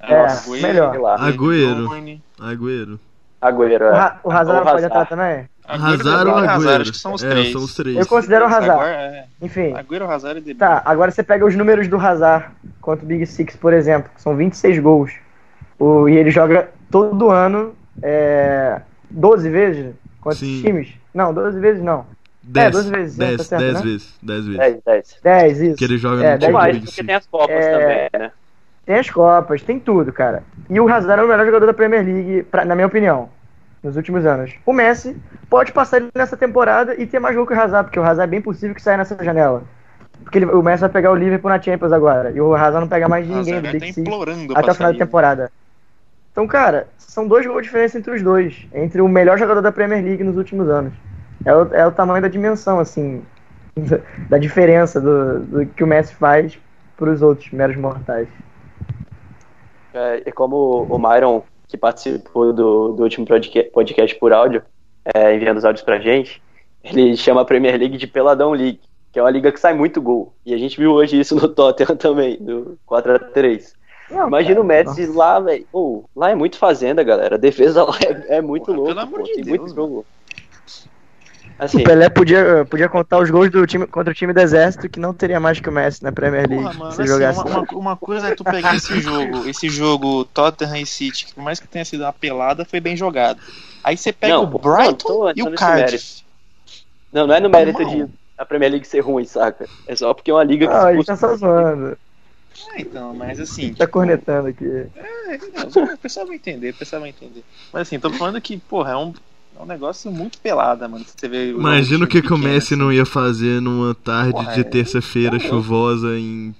É, Nossa, melhor. Agüero. Agüero. Agüero, O, é. Ra o Hazard pode entrar também? Hazard ou Agüero, acho que são os é, três. são os três. Eu considero o Hazard. Agora, é, Enfim. Agüero, Hazard e De Bruyne. Tá, agora você pega os números do Hazard contra o Big Six, por exemplo, que são 26 gols. O, e ele joga todo ano é, 12 vezes contra Sim. os times? Não, 12 vezes não. Dez, 12 vezes, é, dez, tá certo, dez né? vezes, dez vezes. 10, 10. 10, isso. Que ele joga É, no dez time Ou do mais, Big porque tem as Copas É. também, né? Tem as Copas, tem tudo, cara. E o Hazard é o melhor jogador da Premier League, pra- na minha opinião, nos últimos anos. O Messi pode passar ele nessa temporada e ter mais gol que o Hazard, porque o Hazard é bem possível que saia nessa janela. Porque ele- o Messi vai pegar o Liverpool na Champions agora. E o Hazard não pega mais de ninguém do tá Big Six até o final da temporada. Então, cara, são dois gols de diferença entre os dois. Entre o melhor jogador da Premier League nos últimos anos. É o, é o tamanho da dimensão, assim, da diferença do, do que o Messi faz pros outros meros mortais. É, e como o Myron, que participou do, do último podca- podcast por áudio, é, enviando os áudios pra gente, ele chama a Premier League de Peladão League, que é uma liga que sai muito gol. E a gente viu hoje isso no Tottenham também, do 4x3. Não, Imagina cara, o Messi lá, velho. Pô, lá é muito fazenda, galera. A defesa lá é, é muito Porra, louca. pelo amor pô, de Tem Deus, muito jogo. Assim, O Pelé podia, podia contar os gols do time contra o time do Exército que não teria mais que o Messi na Premier League Porra, mano, se assim, jogasse. uma, uma- uma coisa é tu pegar esse jogo, esse jogo Tottenham e City, que por mais que tenha sido uma pelada, foi bem jogado. Aí você pega Não, o Brighton não, tô e o Cardiff. não, não é no mérito Irmão. de a Premier League ser ruim, saca? É só porque é uma liga que Ah, ele tá só zoando. Ah, então, mas assim. Tá tipo, cornetando aqui. é, não, o pessoal vai entender, o pessoal vai entender. Mas assim, tô falando que, porra, é um, é um negócio muito pelada, mano. Você vê Imagina o que, que o Messi assim. não ia fazer numa tarde Porra, de é- terça-feira chuvosa em.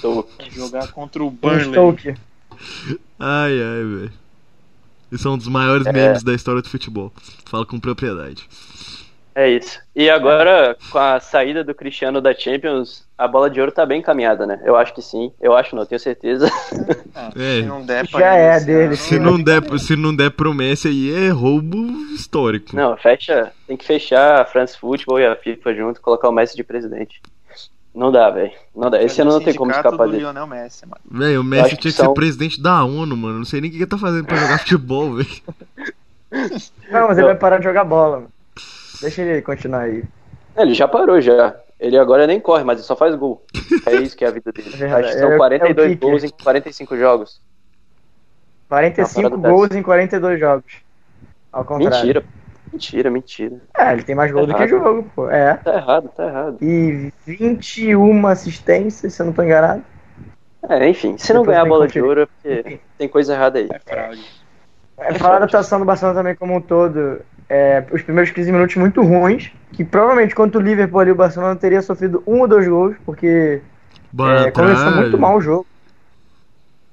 Tô- Jogar contra o Burnley. Stoke. Ai, ai, velho. Isso é um dos maiores É. memes da história do futebol. Falo com propriedade. É isso. E agora, com a saída do Cristiano da Champions, a bola de ouro tá bem encaminhada, né? Eu acho que sim. Eu acho, não, tenho certeza. Ah, É. Se não der pra Já é dele. Se não der, se não der pro Messi aí é roubo histórico. Não, fecha. Tem que fechar a France Football e a FIFA junto e colocar o Messi de presidente. Não dá, velho. Não dá. Esse ano não tem como escapar dele. Lionel Messi, mano. Velho, o Eu Messi acho tinha que que ser são- presidente da ONU, mano. Não sei nem o que ele tá fazendo pra jogar futebol, velho. Não, mas ele vai parar de jogar bola. mano. Deixa ele continuar aí. É, Ele já parou já. Ele agora nem corre, mas ele só faz gol. É isso que é a vida dele. É. Acho que são É o- é o 42 kicker. gols em 45 jogos. 45 Não, parada gols em 42 jogos. Ao contrário. Mentira. Mentira, mentira. É, ele tem mais gols do que Errado. jogo, pô. É. Tá errado, tá errado. E 21 assistências, se eu não tô enganado. É, enfim, se não Depois ganhar a bola que de ouro é porque tem coisa errada aí. É fraude. É, falar da atuação do Barcelona também como um todo, é, os primeiros 15 minutos muito ruins, que provavelmente contra o Liverpool ali o Barcelona teria sofrido um ou dois gols, porque é, começou muito mal o jogo.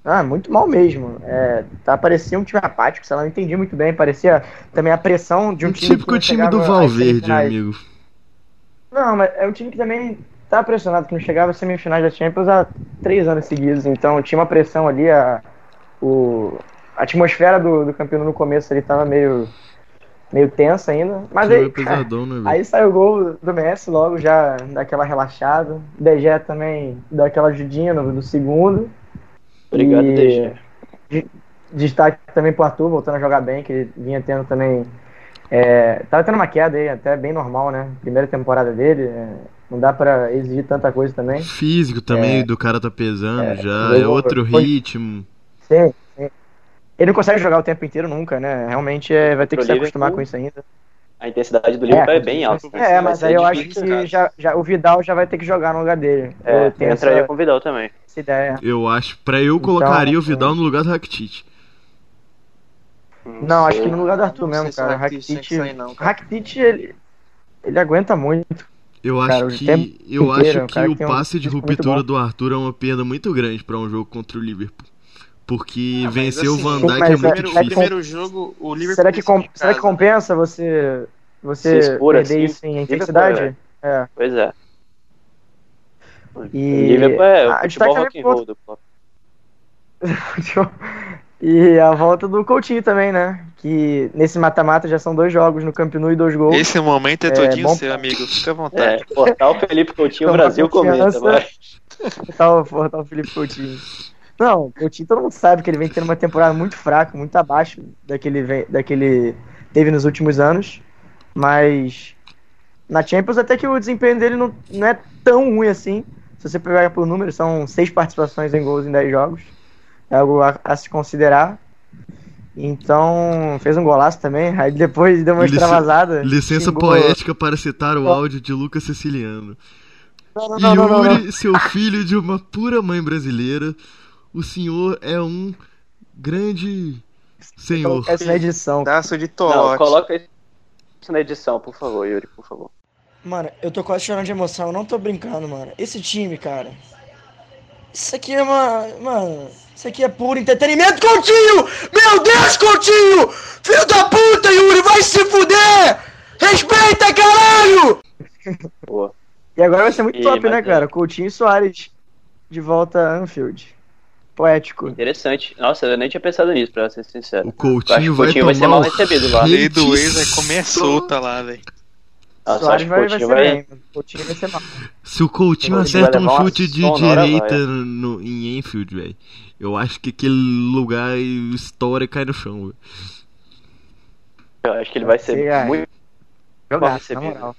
Ah, muito mal mesmo. É, tá, parecia um time apático, sei lá, não entendi muito bem. Parecia também a pressão de um Um time. típico time do Valverde, amigo. Não, mas é um time que também tá pressionado, que não chegava às semifinais da Champions há três anos seguidos. Então tinha uma pressão ali, a, o, a atmosfera do, do campeonato no começo ali tava meio, meio tensa ainda. Mas aí, pesadão, né, aí saiu o gol do Messi logo, já daquela relaxada. O DG também deu aquela ajudinha no, no segundo. Obrigado, E- DG. de- Destaque também pro Arthur, voltando a jogar bem, que ele vinha tendo também. É, tava tendo uma queda aí, até bem normal, né? Primeira temporada dele. é, não dá pra exigir tanta coisa também. Físico também do cara tá pesando já, foi- é outro foi- ritmo. Sim. Ele não consegue jogar o tempo inteiro nunca, né? Realmente é, vai ter que se acostumar com isso ainda. A intensidade do Liverpool é, bem alta. né? É, mas aí eu acho que cara. já, já, o Vidal já vai ter que jogar no lugar dele. É, eu tenho essa, entraria com o Vidal também. essa ideia. Eu acho, pra eu Então, colocaria o é. Vidal no lugar do Rakitic. Não, acho sei. que no lugar do Arthur Não mesmo, cara. Rakitic Rakitic, sair, não, cara. Rakitic ele, ele aguenta muito. Eu Cara, acho tempo que eu inteiro, acho o cara que o tem um passe de ruptura do Arthur é uma perda muito grande pra um jogo contra o Liverpool. Porque Ah, vencer o assim, Van sim, Dijk é é- muito o difícil. primeiro jogo, o Liverpool. Será que, com- será que compensa você, você expor perder assim? isso em Liverpool, intensidade? É. Pois é. E O Liverpool é o futebol destaque rock and roll do Klopp. e a volta do Coutinho também, né? Que nesse mata-mata já são dois jogos no Camp Nou e dois gols. Esse momento é É, todinho bom- seu, amigo. Fica à É, vontade. portal Felipe Coutinho, o Tomar Brasil comenta, confiança. vai. Tá o, tá o Felipe Coutinho. Não, o Coutinho todo mundo sabe que ele vem tendo uma temporada muito fraca, muito abaixo daquele daquele teve nos últimos anos. Mas na Champions até que o desempenho dele não, não é tão ruim assim. Se você pegar por número, são seis participações em gols em 10 jogos. É algo a, a se considerar. Então, fez um golaço também. Aí depois deu uma extravasada. Licença xingou- poética para citar o áudio de Lucas Siciliano. Não, não, não, não. Yuri, seu filho de uma pura mãe brasileira, o senhor é um grande senhor. Essa na edição. Daço de Não, tolote. coloca isso na edição, por favor, Yuri, por favor. Mano, eu tô quase chorando de emoção, eu não tô brincando, mano. Esse time, cara. Isso aqui é uma. Mano, isso aqui é puro entretenimento, Coutinho! Meu Deus, Coutinho! Filho da puta, Yuri, vai se fuder! Respeita, caralho! Boa. E agora vai ser muito E, top, né, é- cara? Coutinho e Soares de volta a Anfield. Poético. Interessante. Nossa, eu nem tinha pensado nisso, pra ser sincero. O Coutinho o vai Coutinho vai ser mal recebido lá. A lei do ex vai comer solta lá, velho. Acho que vai, vai ser vai. bem, mas o Coutinho vai ser mal. Se o Coutinho acerta vai um chute de direita vai. no, em Enfield, velho, eu acho que aquele lugar estoura e cai no chão, velho. Eu acho que ele vai ser Sim, é. muito. Jogar, na recebido. moral.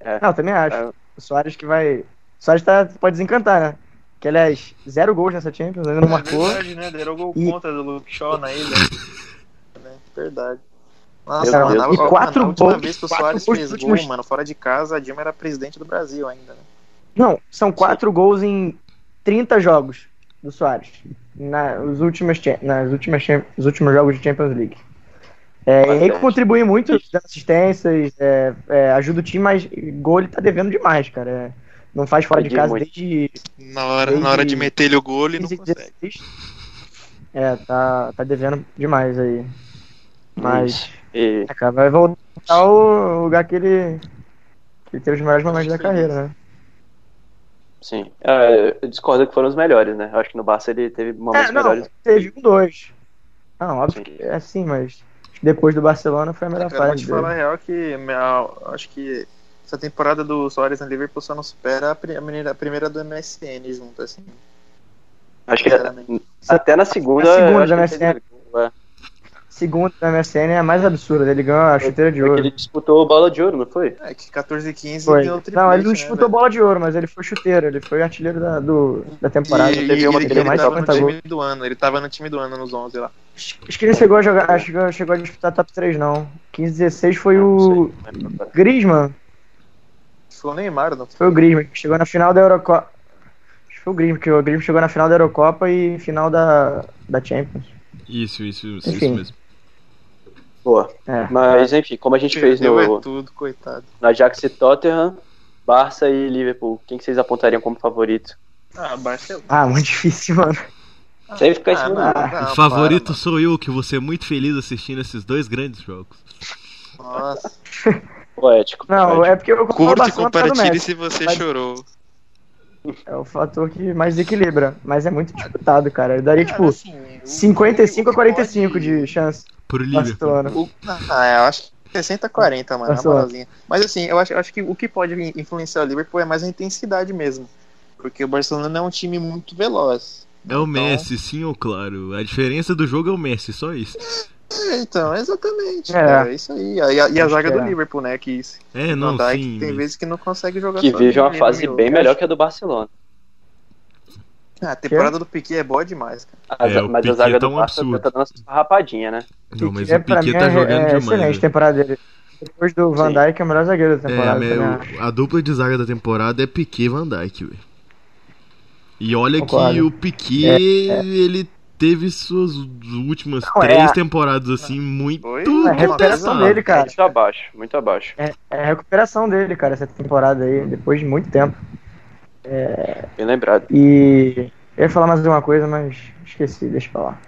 É. Não, eu também acho. É. O Soares que vai. O Soares tá, pode desencantar, né? Que aliás, zero gols nessa Champions, ainda não marcou. né? Deram gol E- contra do Luke Shaw na ilha. Verdade. Meu Nossa, mano, a, E quatro mano, gols- vez que o quatro Soares fez gol, últimos- mano, fora de casa, a Dilma era presidente do Brasil ainda, né? Não, são quatro gols em 30 jogos do Soares. Na, os últimos, nas últimas, os últimos jogos de Champions League. É, ele Bastante. contribui muito, dando assistências, é, é, ajuda o time, mas gol ele tá devendo demais, cara. É, não faz fora de casa muito. desde Na hora, na hora de meter ele o gol, ele não 15, consegue. 16. É, tá, tá devendo demais aí. Mas, E, é, cara, vai voltar ao lugar que ele, que ele teve os melhores momentos da carreira, né? sim. É, eu discordo que foram os melhores, né? Eu acho que no Barça ele teve momentos É, não, melhores. teve um dois. Não, óbvio Sim. que é assim, mas depois do Barcelona foi a melhor Cara, vou fase te dele. falar a real que minha- acho que essa temporada do Soares no Liverpool só não supera a pri- a primeira, a primeira do MSN junto, assim. Acho que até na segunda. A segunda da ele MSN. é. Segundo da MSN é a mais absurda, ele ganhou a chuteira de Porque ouro. Ele disputou o bola de ouro, não foi? É que 14 e 15 Foi. deu triplete, Não, ele não né, disputou velho? bola de ouro, mas ele foi chuteiro, ele foi artilheiro da, do, da temporada. E, teve uma ele, ele mais tava no 50 gols. time do ano, ele tava no time do ano nos 11 lá. Acho acho que ele chegou a jogar, acho que chegou a disputar top 3, não. 15 16 foi Não o sei, não lembro agora. Griezmann. Foi o Neymar, não Foi o Griezmann, que chegou na final da Eurocopa. foi o Grêmio, que o Grêmio chegou na final da Eurocopa e final da, da Champions. Isso, isso, isso, Enfim. isso mesmo. Boa. É. Mas enfim, como a gente fez Perdeu no, é tudo, coitado. no Ajax e Tottenham, Barça e Liverpool, quem que vocês apontariam como favorito? Ah, Barcelona. Ah, muito difícil, mano. Sempre fica em cima Ah, não, não, o favorito para, sou eu, que vou ser muito feliz assistindo esses dois grandes jogos. Nossa. Poético. Não, poético. é porque eu Curte e por compartilhe se você Mas- chorou. É o fator que mais desequilibra. Mas é muito disputado, cara. Eu daria, tipo, Cara, assim, o- 55 a o que 45 pode- de chance. Pro Liverpool. Ah, eu acho que 60 a 40, mano, na moralzinha. Mas assim, eu acho, eu acho que o que pode influenciar o Liverpool é mais a intensidade mesmo. Porque o Barcelona não é um time muito veloz. É o Então- Messi, sim ou claro. A diferença do jogo é o Messi, só isso. É, então, exatamente. É. cara, É isso aí. E a, e a zaga que do é. Liverpool, né? Que isso. É, não, Van Dijk sim. tem mas- vezes que não consegue jogar Que vive uma fase bem melhor que a do Barcelona. Ah, a temporada do Piquet é boa demais, cara. A É, mas a Piquet zaga tá do Barça absurdo. tá dando essa rapadinha, né? Não, mas é, o Piquet tá é- jogando é demais. excelente né? temporada dele. Depois do Van. Dijk, é o melhor zagueiro da É, temporada. a, também me- acho. a dupla de zaga da temporada é Piquet e Van Dijk, velho. E olha que Concordo. o Piquet, ele teve suas últimas Não, é três a- temporadas assim muito Foi? É a recuperação dele, cara. Muito abaixo, muito abaixo. É, é a recuperação dele, cara, essa temporada aí, depois de muito tempo. Bem lembrado. E eu ia falar mais alguma coisa, mas esqueci, deixa pra lá.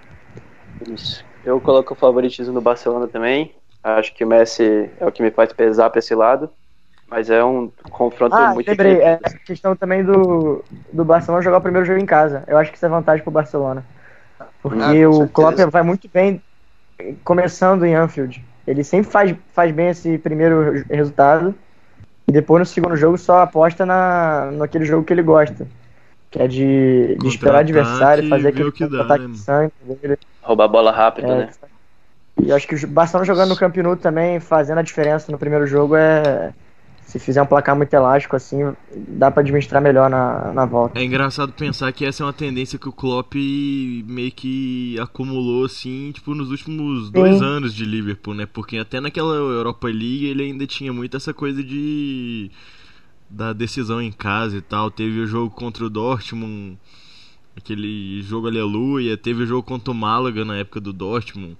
Isso. Eu coloco o favoritismo no Barcelona também. Acho que o Messi é o que me faz pesar pra esse lado. Mas é um confronto Ah, muito lembrei, é a questão também do, do Barcelona jogar o primeiro jogo em casa. Eu acho que isso é vantagem pro Barcelona. Porque Ah, o. Klopp vai muito bem começando em Anfield. Ele sempre faz, faz bem esse primeiro re- resultado. E depois no segundo jogo só aposta na, naquele jogo que ele gosta. Que é de, de esperar o adversário, e fazer aquele que dá, ataque né, de sangue dele. Roubar a bola rápido, É, né? E acho que o Barcelona jogando no Camp Nou também, fazendo a diferença no primeiro jogo, é. Se fizer um placar muito elástico assim, dá pra administrar melhor na, na volta. É engraçado pensar que essa é uma tendência que o Klopp meio que acumulou assim, tipo, nos últimos dois anos de Liverpool, né? Porque até naquela Europa League ele ainda tinha muito essa coisa de da decisão em casa e tal. Teve o jogo contra o Dortmund, aquele jogo aleluia, teve o jogo contra o Málaga na época do Dortmund.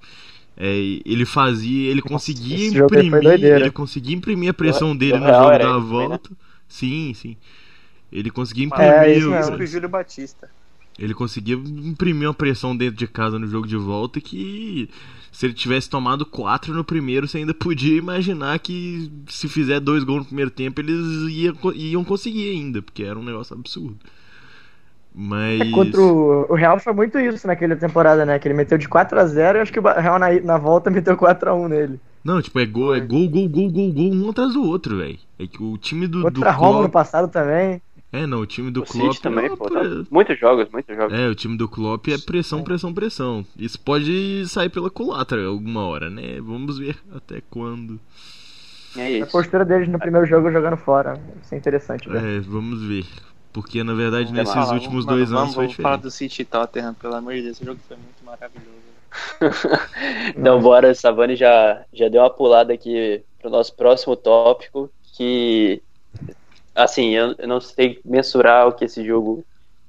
É, ele fazia, ele conseguia esse imprimir, ele conseguia imprimir a pressão dele o no jogo da também, né? volta. Sim, sim. Ele conseguia É, imprimir, isso mesmo. Isso o Júlio Batista. ele conseguia imprimir uma pressão dentro de casa no jogo de volta que se ele tivesse tomado quatro no primeiro, você ainda podia imaginar que se fizer dois gols no primeiro tempo, eles iam, iam conseguir ainda, porque era um negócio absurdo. Mas. É, contra o, o Real foi muito isso naquela temporada, né? Que ele meteu de 4 a 0 e acho que o Real na, na volta meteu 4 a 1 nele. Não, tipo, é gol, é gol, gol, gol, gol, gol, um atrás do outro, velho. É que o time do, do Contra a Roma no Klopp. passado também. É, não, o time do O Klopp. City também, é, pô. tá- Muitos jogos, muitos jogos. É, o time do Klopp é pressão, pressão, pressão. Isso pode sair pela culatra alguma hora, né? Vamos ver até quando. É A isso. postura deles no primeiro jogo jogando fora. Isso é interessante, né? É, vamos ver. Porque na verdade nesses mas, últimos Mano, dois vamos, anos foi vamos falar diferente. do City Tottenham, pelo amor de Deus, esse jogo foi muito maravilhoso. Então, bora, Savani já, já deu uma pulada aqui pro nosso próximo tópico, que, assim, eu, eu não sei mensurar o que esse jogo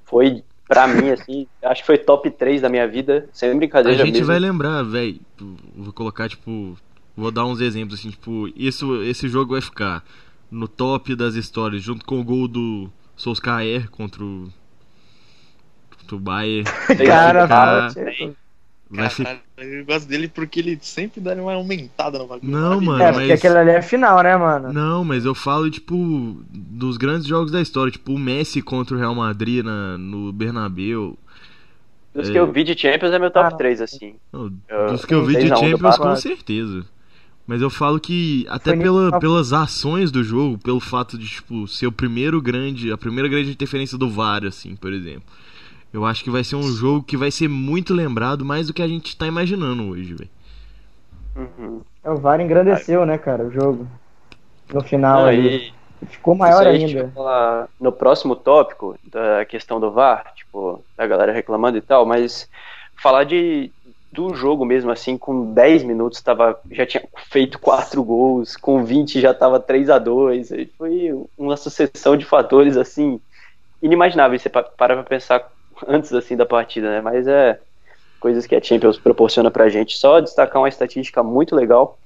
foi pra mim, assim, acho que foi top 3 da minha vida, sem A brincadeira gente mesmo. vai lembrar, velho. Vou colocar tipo, vou dar uns exemplos assim, tipo, isso esse jogo vai ficar no top das histórias junto com o gol do Solskjaer contra o contra o Bayern. Cara, ficar- Vai ficar Cara, eu gosto dele porque ele sempre dá uma aumentada no bagulho. Não, mano, É, porque mas- aquele ali é final, né, mano? Não, mas eu falo, tipo, dos grandes jogos da história, tipo o Messi contra o Real Madrid na, no Bernabéu. Dos que eu vi de Champions é meu top Ah, 3, assim. Não, Eu- dos que eu vi de 6 a 1 do Champions, com certeza. Mas eu falo que, até pela, pelas ações do jogo, pelo fato de, tipo, ser o primeiro grande, a primeira grande interferência do VAR, assim, por exemplo. Eu acho que vai ser um jogo que vai ser muito lembrado, mais do que a gente tá imaginando hoje, velho. Uhum. É, O VAR engrandeceu, né, cara, o jogo. No final Não, e- Ficou maior aí, a ainda. falar no próximo tópico da questão do VAR, tipo, da galera reclamando e tal, mas falar de do jogo mesmo assim, com 10 minutos tava, já tinha feito 4 gols, com 20 já tava 3 a 2 aí foi uma sucessão de fatores assim inimagináveis você pa- parar pra pensar antes assim da partida, né? Mas é coisas que a Champions proporciona pra gente. Só destacar uma estatística muito legal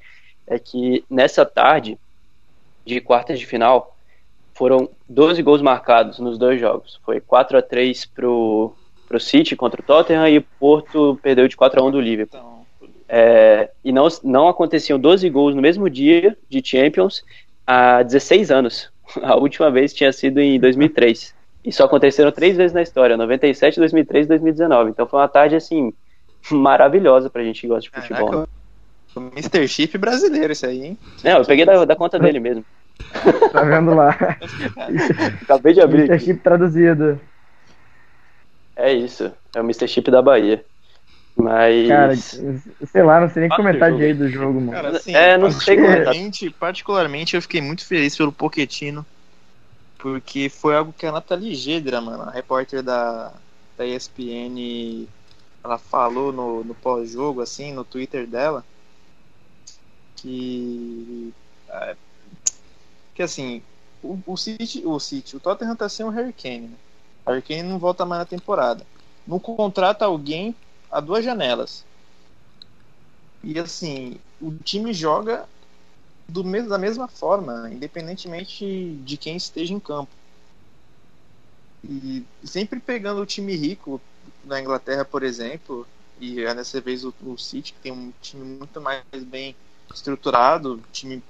é que nessa tarde de quartas de final foram 12 gols marcados nos dois jogos. Foi 4 a 3 pro pro City contra o Tottenham e o Porto perdeu de 4 a 1 do Liverpool. Então, É, e não, não aconteciam 12 gols no mesmo dia de Champions há 16 anos. A última vez tinha sido em 2003. E só aconteceram três vezes na história: 97, 2003 e 2019. Então foi uma tarde, assim, maravilhosa pra gente que gosta de futebol. né? caraca, o Mr. Chip brasileiro isso aí, hein? Não, eu peguei da, da conta dele mesmo. Tá vendo lá? Acabei de abrir. Mr. Chip traduzido. É isso. É o Mr. Chip da Bahia. Mas. Cara, sei lá, não sei nem do comentar jogo. direito do jogo, mano. Cara, assim, É, não sei particularmente, particularmente eu fiquei muito feliz pelo Pochettino, porque foi algo que a Nathalie Gedra, mano, a repórter da, da ESPN, ela falou no, no pós-jogo, assim, no Twitter dela, que é, que assim, o, o City, o City, o Tottenham tá sem o Harry Kane, né? Kane não volta mais na temporada. Não contrata alguém a duas janelas. E assim, o time joga do mesmo, da mesma forma, independentemente de quem esteja em campo. E sempre pegando o time rico na Inglaterra, por exemplo, e é dessa vez o, o City, que tem um time muito mais bem estruturado, time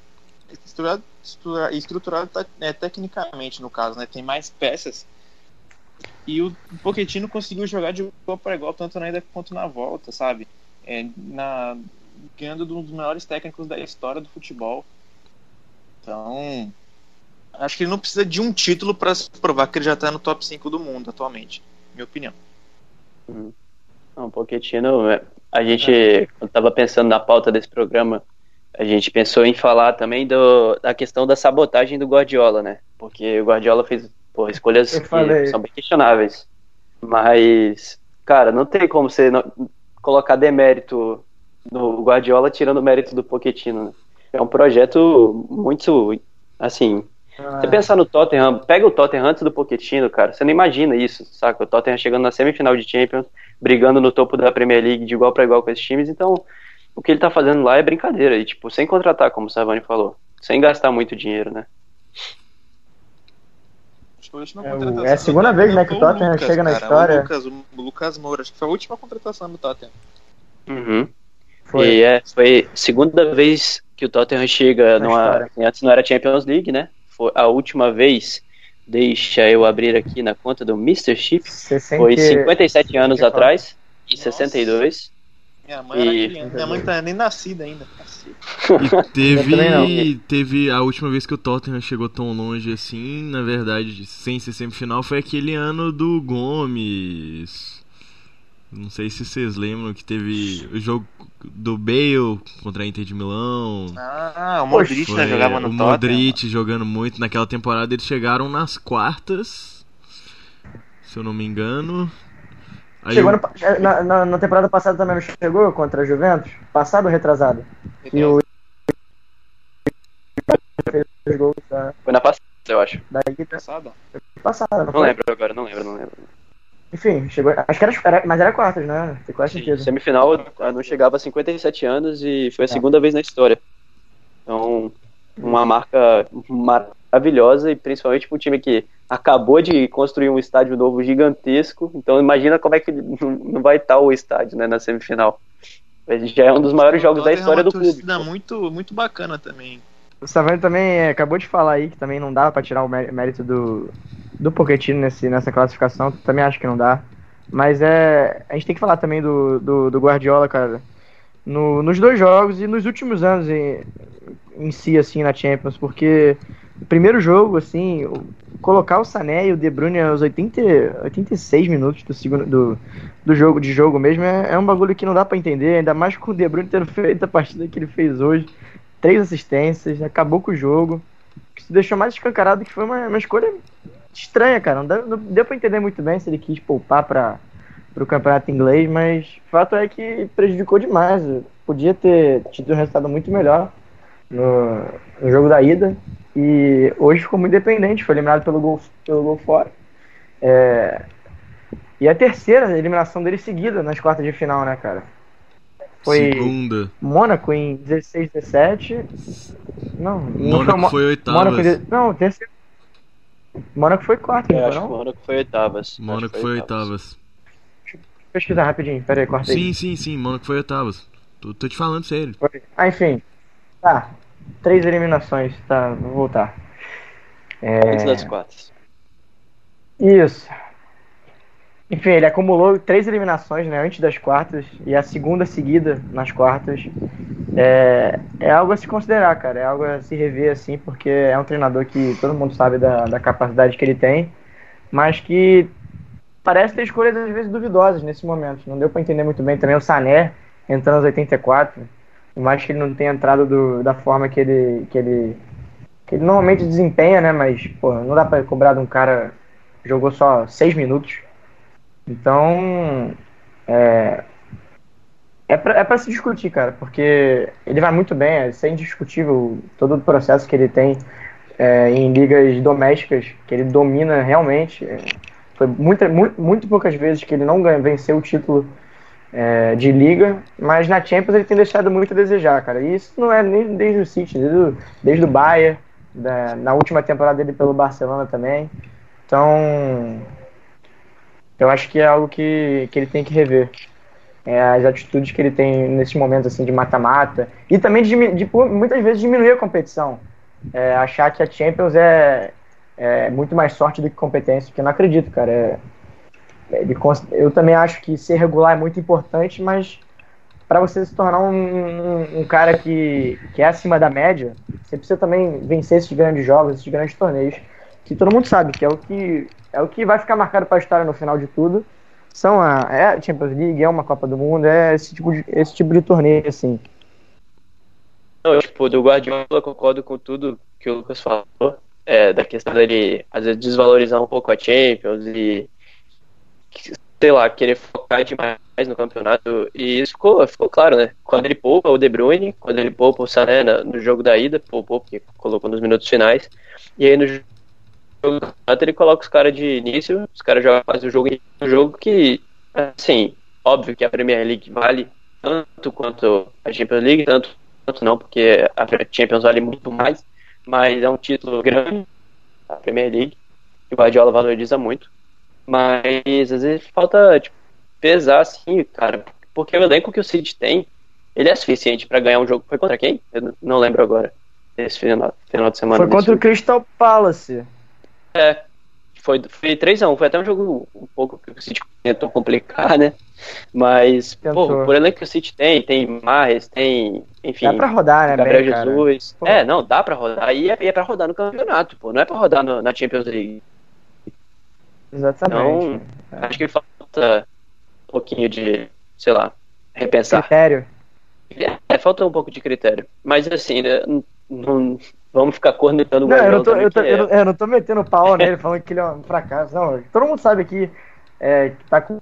estruturado, estruturado, estruturado é, tecnicamente no caso, né? Tem mais peças. E o Pochettino conseguiu jogar de igual para igual, tanto na ida quanto na volta, sabe? É, na, ganhando de um dos maiores técnicos da história do futebol. Então, acho que ele não precisa de um título para provar que ele já tá no top 5 do mundo atualmente, minha opinião. Não, Pochettino, é, a gente, quando tava pensando na pauta desse programa, a gente pensou em falar também do, da questão da sabotagem do Guardiola, né? Porque o Guardiola fez pô, escolhas que são bem questionáveis. Mas, cara, não tem como você não- colocar demérito no Guardiola tirando o mérito do Pochettino, né? É um projeto muito, assim, você pensar no Tottenham, pega o Tottenham antes do Pochettino, cara, você não imagina isso, saca? O Tottenham chegando na semifinal de Champions, brigando no topo da Premier League de igual para igual com esses times, então o que ele tá fazendo lá é brincadeira, e tipo, sem contratar, como o Savani falou, sem gastar muito dinheiro, né? Acho que a última É o- é a segunda vez, né, que o Tottenham Lucas, chega na cara, história. O Lucas, o Lucas Moura, acho que foi a última contratação do Tottenham. Uhum. Foi. E é, foi segunda vez que o Tottenham chega Na numa. história. Antes não era Champions League, né? Foi a última vez. Deixa eu abrir aqui na conta do Mr. Chip. 60 Foi 57 anos atrás, em Nossa. 62. Minha mãe era E- criança, minha mãe não tá nem nascida ainda. E teve, teve a última vez que o Tottenham chegou tão longe assim, na verdade, sem ser semifinal, foi aquele ano do Gomes. Não sei se vocês lembram que teve o jogo do Bale contra a Inter de Milão. Ah, o Modric Foi né, jogava no o Tottenham. Modric jogando muito. Naquela temporada eles chegaram nas quartas, se eu não me engano. Aí Chegou no- na, na- na temporada passada também não chegou contra a Juventus? Passado ou retrasado? E o fez os gols da, Foi na passada, eu acho. da equipe Passada. passada, não Não lembro agora, não lembro, não lembro. Enfim, chegou. Acho que era, era- mas era quartas, né? Tem quase Sim, certeza. semifinal eu não chegava a 57 anos e foi a Tá. segunda vez na história. Então, uma marca maravilhosa e principalmente para um time que acabou de construir um estádio novo gigantesco. Então, imagina como é que não vai estar o estádio né, na semifinal. Já é um dos maiores jogos da é história do clube. muito, muito bacana também. O Savani também é, acabou de falar aí que também não dá pra tirar o mé- mérito do, do Pochettino nesse, nessa classificação. Também acho que não dá. Mas é. A gente tem que falar também do, do, do Guardiola, cara. No, nos dois jogos e nos últimos anos em, em si, assim, na Champions. Porque o primeiro jogo, assim, colocar o Sané e o De Bruyne aos 80, 86 minutos do, segundo, do, do jogo de jogo mesmo é, é um bagulho que não dá pra entender. Ainda mais com o De Bruyne tendo feito a partida que ele fez hoje três assistências, acabou com o jogo. Se deixou mais escancarado que foi uma, uma escolha estranha, cara. Não deu, não deu pra entender muito bem se ele quis poupar para o campeonato inglês, mas o fato é que prejudicou demais. Podia ter tido um resultado muito melhor no, no jogo da ida. E hoje ficou muito dependente, foi eliminado pelo gol, pelo gol fora. É... E a terceira eliminação dele seguida nas quartas de final, né, cara? Foi Segunda. Mônaco em 16, 17. Não, não Mônaco Mo- foi oitavas. Mônaco de- Não, terceiro. Mônaco foi quarto, Eu não foi acho que o não? Mônaco foi oitavas. Mônaco foi oitavas. Pesquisar rapidinho, pera aí, corta aí. Sim, sim, sim, Mônaco foi oitavas. Tô, tô te falando sério. Foi. Ah, enfim. Tá. Três eliminações, tá, vou voltar. Antes É... das quartas. Isso. Enfim, ele acumulou três eliminações né, antes das quartas e a segunda seguida nas quartas. É, é algo a se considerar, cara. É algo a se rever, assim, porque é um treinador que todo mundo sabe da, da capacidade que ele tem, mas que parece ter escolhas às vezes duvidosas nesse momento. Não deu pra entender muito bem também o Sané entrando aos 84, por mais que ele não tenha entrado do- da forma que ele, que ele que ele normalmente desempenha, né? Mas, pô, não dá pra cobrar de um cara que jogou só seis minutos. Então, é, é pra, é pra se discutir, cara, porque ele vai muito bem, é, isso é indiscutível todo o processo que ele tem é, em ligas domésticas, que ele domina realmente. É, foi muita, muito, muito poucas vezes que ele não ganha, venceu o título é, de liga, mas na Champions ele tem deixado muito a desejar, cara. E isso não é nem desde o City, desde o, desde o Bayern, da- na última temporada dele pelo Barcelona também. Então, eu acho que é algo que, que ele tem que rever. É, as atitudes que ele tem nesse momento assim, de mata-mata. E também de, de, muitas vezes diminuir a competição. É, achar que a Champions é, é muito mais sorte do que competência, porque eu não acredito, cara. É, ele eu também acho que ser regular é muito importante, mas para você se tornar um, um- um cara que, que é acima da média, você precisa também vencer esses grandes jogos, esses grandes torneios, que todo mundo sabe que é o que é o que vai ficar marcado para a história no final de tudo. São a, é a Champions League, é uma Copa do Mundo, é esse tipo de, esse tipo de torneio, assim. Não, tipo, do Guardiola eu concordo com tudo que o Lucas falou. É, da questão dele, às vezes, desvalorizar um pouco a Champions e, sei lá, querer focar demais no campeonato. E isso ficou, ficou claro, né? Quando ele poupa o De Bruyne, quando ele poupa o Sané no jogo da ida, poupou porque colocou nos minutos finais. E aí no jogo do campeonato ele coloca os caras de início, os caras jogam fazem o jogo um jogo que, assim, óbvio que a Premier League vale tanto quanto a Champions League, tanto quanto não, porque a Champions vale muito mais, mas é um título grande, a Premier League, que o Guardiola valoriza muito. Mas às vezes falta tipo, pesar assim, cara, porque o elenco que o City tem, ele é suficiente pra ganhar um jogo. Foi contra quem? Eu não- lembro agora. Esse final, final de semana. Foi contra o Crystal Palace. é, foi, foi 3x1. Foi até um jogo um pouco que o City tentou complicar, né? Mas, Tentou. pô, por elenco que o City tem, tem Marres, tem, enfim, Dá pra rodar, né, Gabriel bem, cara. Jesus. Pô. É, não, dá pra rodar. E é, e é pra rodar no campeonato, pô. Não é pra rodar no- na Champions League. Exatamente. Então, acho que falta um pouquinho de, sei lá, repensar. Critério. É, falta um pouco de critério. Mas assim, né, não, vamos ficar cornetando o Não, eu não, tô, eu, tô, eu, é- não, eu não tô metendo pau nele falando que ele é um fracasso. Não, todo mundo sabe aqui, é, que tá com-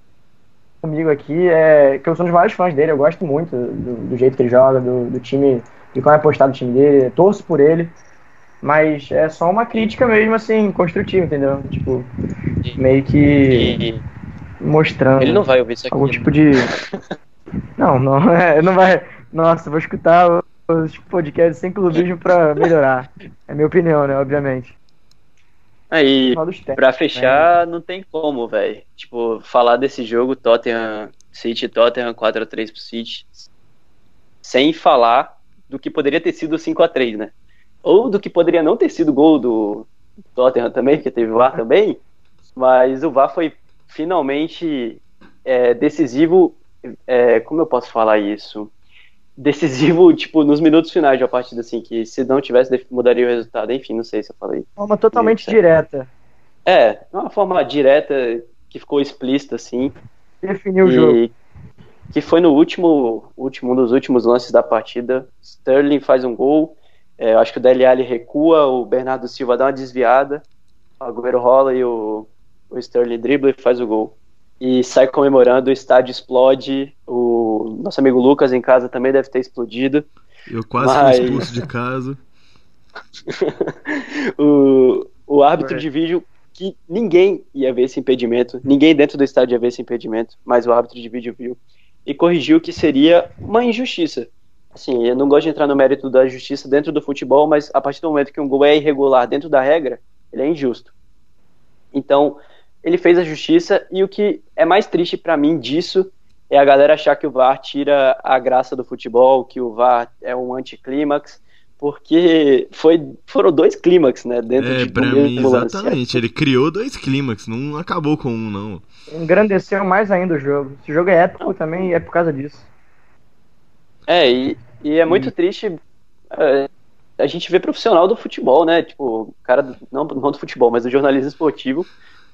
comigo aqui, é, que eu sou um dos maiores fãs dele. Eu gosto muito do, do jeito que ele joga, do, do time, de como é apostado o time dele. Torço por ele. Mas é só uma crítica mesmo, assim, construtiva, entendeu? Tipo, meio que mostrando ele não vai ouvir isso aqui. algum né? tipo de. Não, não, é, não vai. Nossa, vou escutar os podcasts sem clubismo pra melhorar. É minha opinião, né? Obviamente. Aí, técnicos, pra fechar, não tem como, velho. Tipo, falar desse jogo, Tottenham, City, Tottenham 4x3 pro City, sem falar do que poderia ter sido 5x3, né? Ou do que poderia não ter sido gol do Tottenham também, que teve VAR também, mas o VAR foi finalmente é, decisivo. é, como eu posso falar isso? Decisivo, tipo, nos minutos finais de uma partida, assim, que se não tivesse, mudaria o resultado. Enfim, não sei se eu falei. Forma totalmente Isso. direta. É, uma forma direta, que ficou explícita, assim. Definiu o jogo. Que foi no último, último, um dos últimos lances da partida. Sterling faz um gol. É, eu acho que o Dele Alli recua, o Bernardo Silva dá uma desviada. O Agüero rola e o, o Sterling dribla e faz o gol. E sai comemorando, o estádio explode. O nosso amigo Lucas em casa também deve ter explodido. Eu quase Mas- fui expulso de casa. o, o árbitro É. de vídeo que ninguém ia ver esse impedimento, ninguém dentro do estádio ia ver esse impedimento, mas o árbitro de vídeo viu e corrigiu que seria uma injustiça. Assim, eu não gosto de entrar no mérito da justiça dentro do futebol, mas a partir do momento que um gol é irregular dentro da regra, ele é injusto. Então, ele fez a justiça e o que é mais triste para mim disso é a galera achar que o VAR tira a graça do futebol, que o VAR é um anticlímax, porque foi, foram dois clímax, né, dentro É, de pra mim, exatamente. Ele criou dois clímax, não acabou com um, não. Engrandeceu mais ainda o jogo. Esse jogo é épico também e é por causa disso. É, e, e é muito triste é, a gente ver profissional do futebol, né? Tipo, cara, do- não, não do futebol, mas do jornalismo esportivo,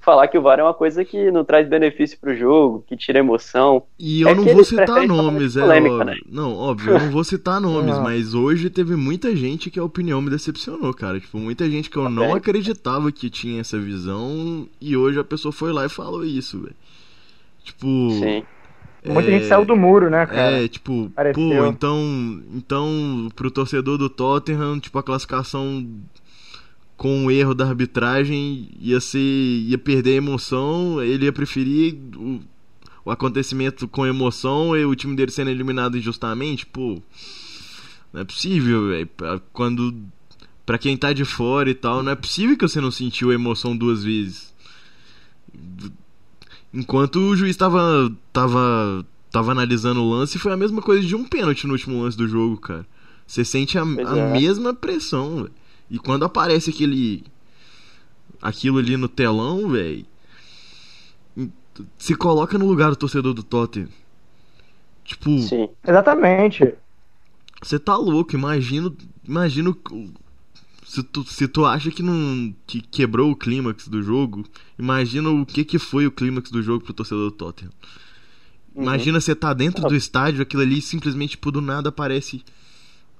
falar que o VAR é uma coisa que não traz benefício pro jogo, que tira emoção. E eu É não vou citar nomes, é polêmica, óbvio. né? Não, óbvio, eu não vou citar nomes, Não. mas hoje teve muita gente que a opinião me decepcionou, cara. Tipo, muita gente que eu não bem. acreditava que tinha essa visão e hoje a pessoa foi lá e falou isso, velho. Tipo, Sim. Muita É, gente saiu do muro, né, cara? É, tipo, Pareceu. pô, então, então pro torcedor do Tottenham, tipo, a classificação com o erro da arbitragem ia ser ia perder a emoção, ele ia preferir o, o acontecimento com emoção e o time dele sendo eliminado injustamente, pô. Não é possível, velho. Quando Pra quem tá de fora e tal, não é possível que você não sentiu a emoção duas vezes. Enquanto o juiz tava, tava, tava analisando o lance, foi a mesma coisa de um pênalti no último lance do jogo, cara. Você sente a, a é. mesma pressão, velho. E quando aparece aquele. aquilo ali no telão, velho. Se coloca no lugar do torcedor do Tottenham. Tipo, Sim. Exatamente. você tá louco, imagina. Imagina o- se tu, se tu acha que não. que quebrou o clímax do jogo, imagina o que que foi o clímax do jogo pro torcedor do Tottenham. Uhum. Imagina você tá dentro do estádio, aquilo ali simplesmente, tipo, do nada aparece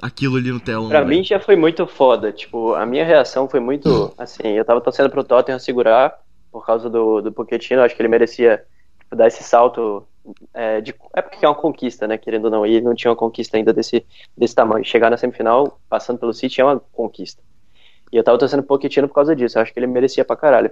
aquilo ali no telão. Pra velho. mim já foi muito foda. Tipo, a minha reação foi muito. Assim, eu tava torcendo pro Tottenham segurar por causa do, do Pochettino. Acho que ele merecia tipo, dar esse salto. É, de, é porque é uma conquista, né? Querendo ou não. E ele não tinha uma conquista ainda desse, desse tamanho. Chegar na semifinal, passando pelo City, é uma conquista. E eu tava torcendo pro Pochettino por causa disso. Eu acho que ele merecia pra caralho.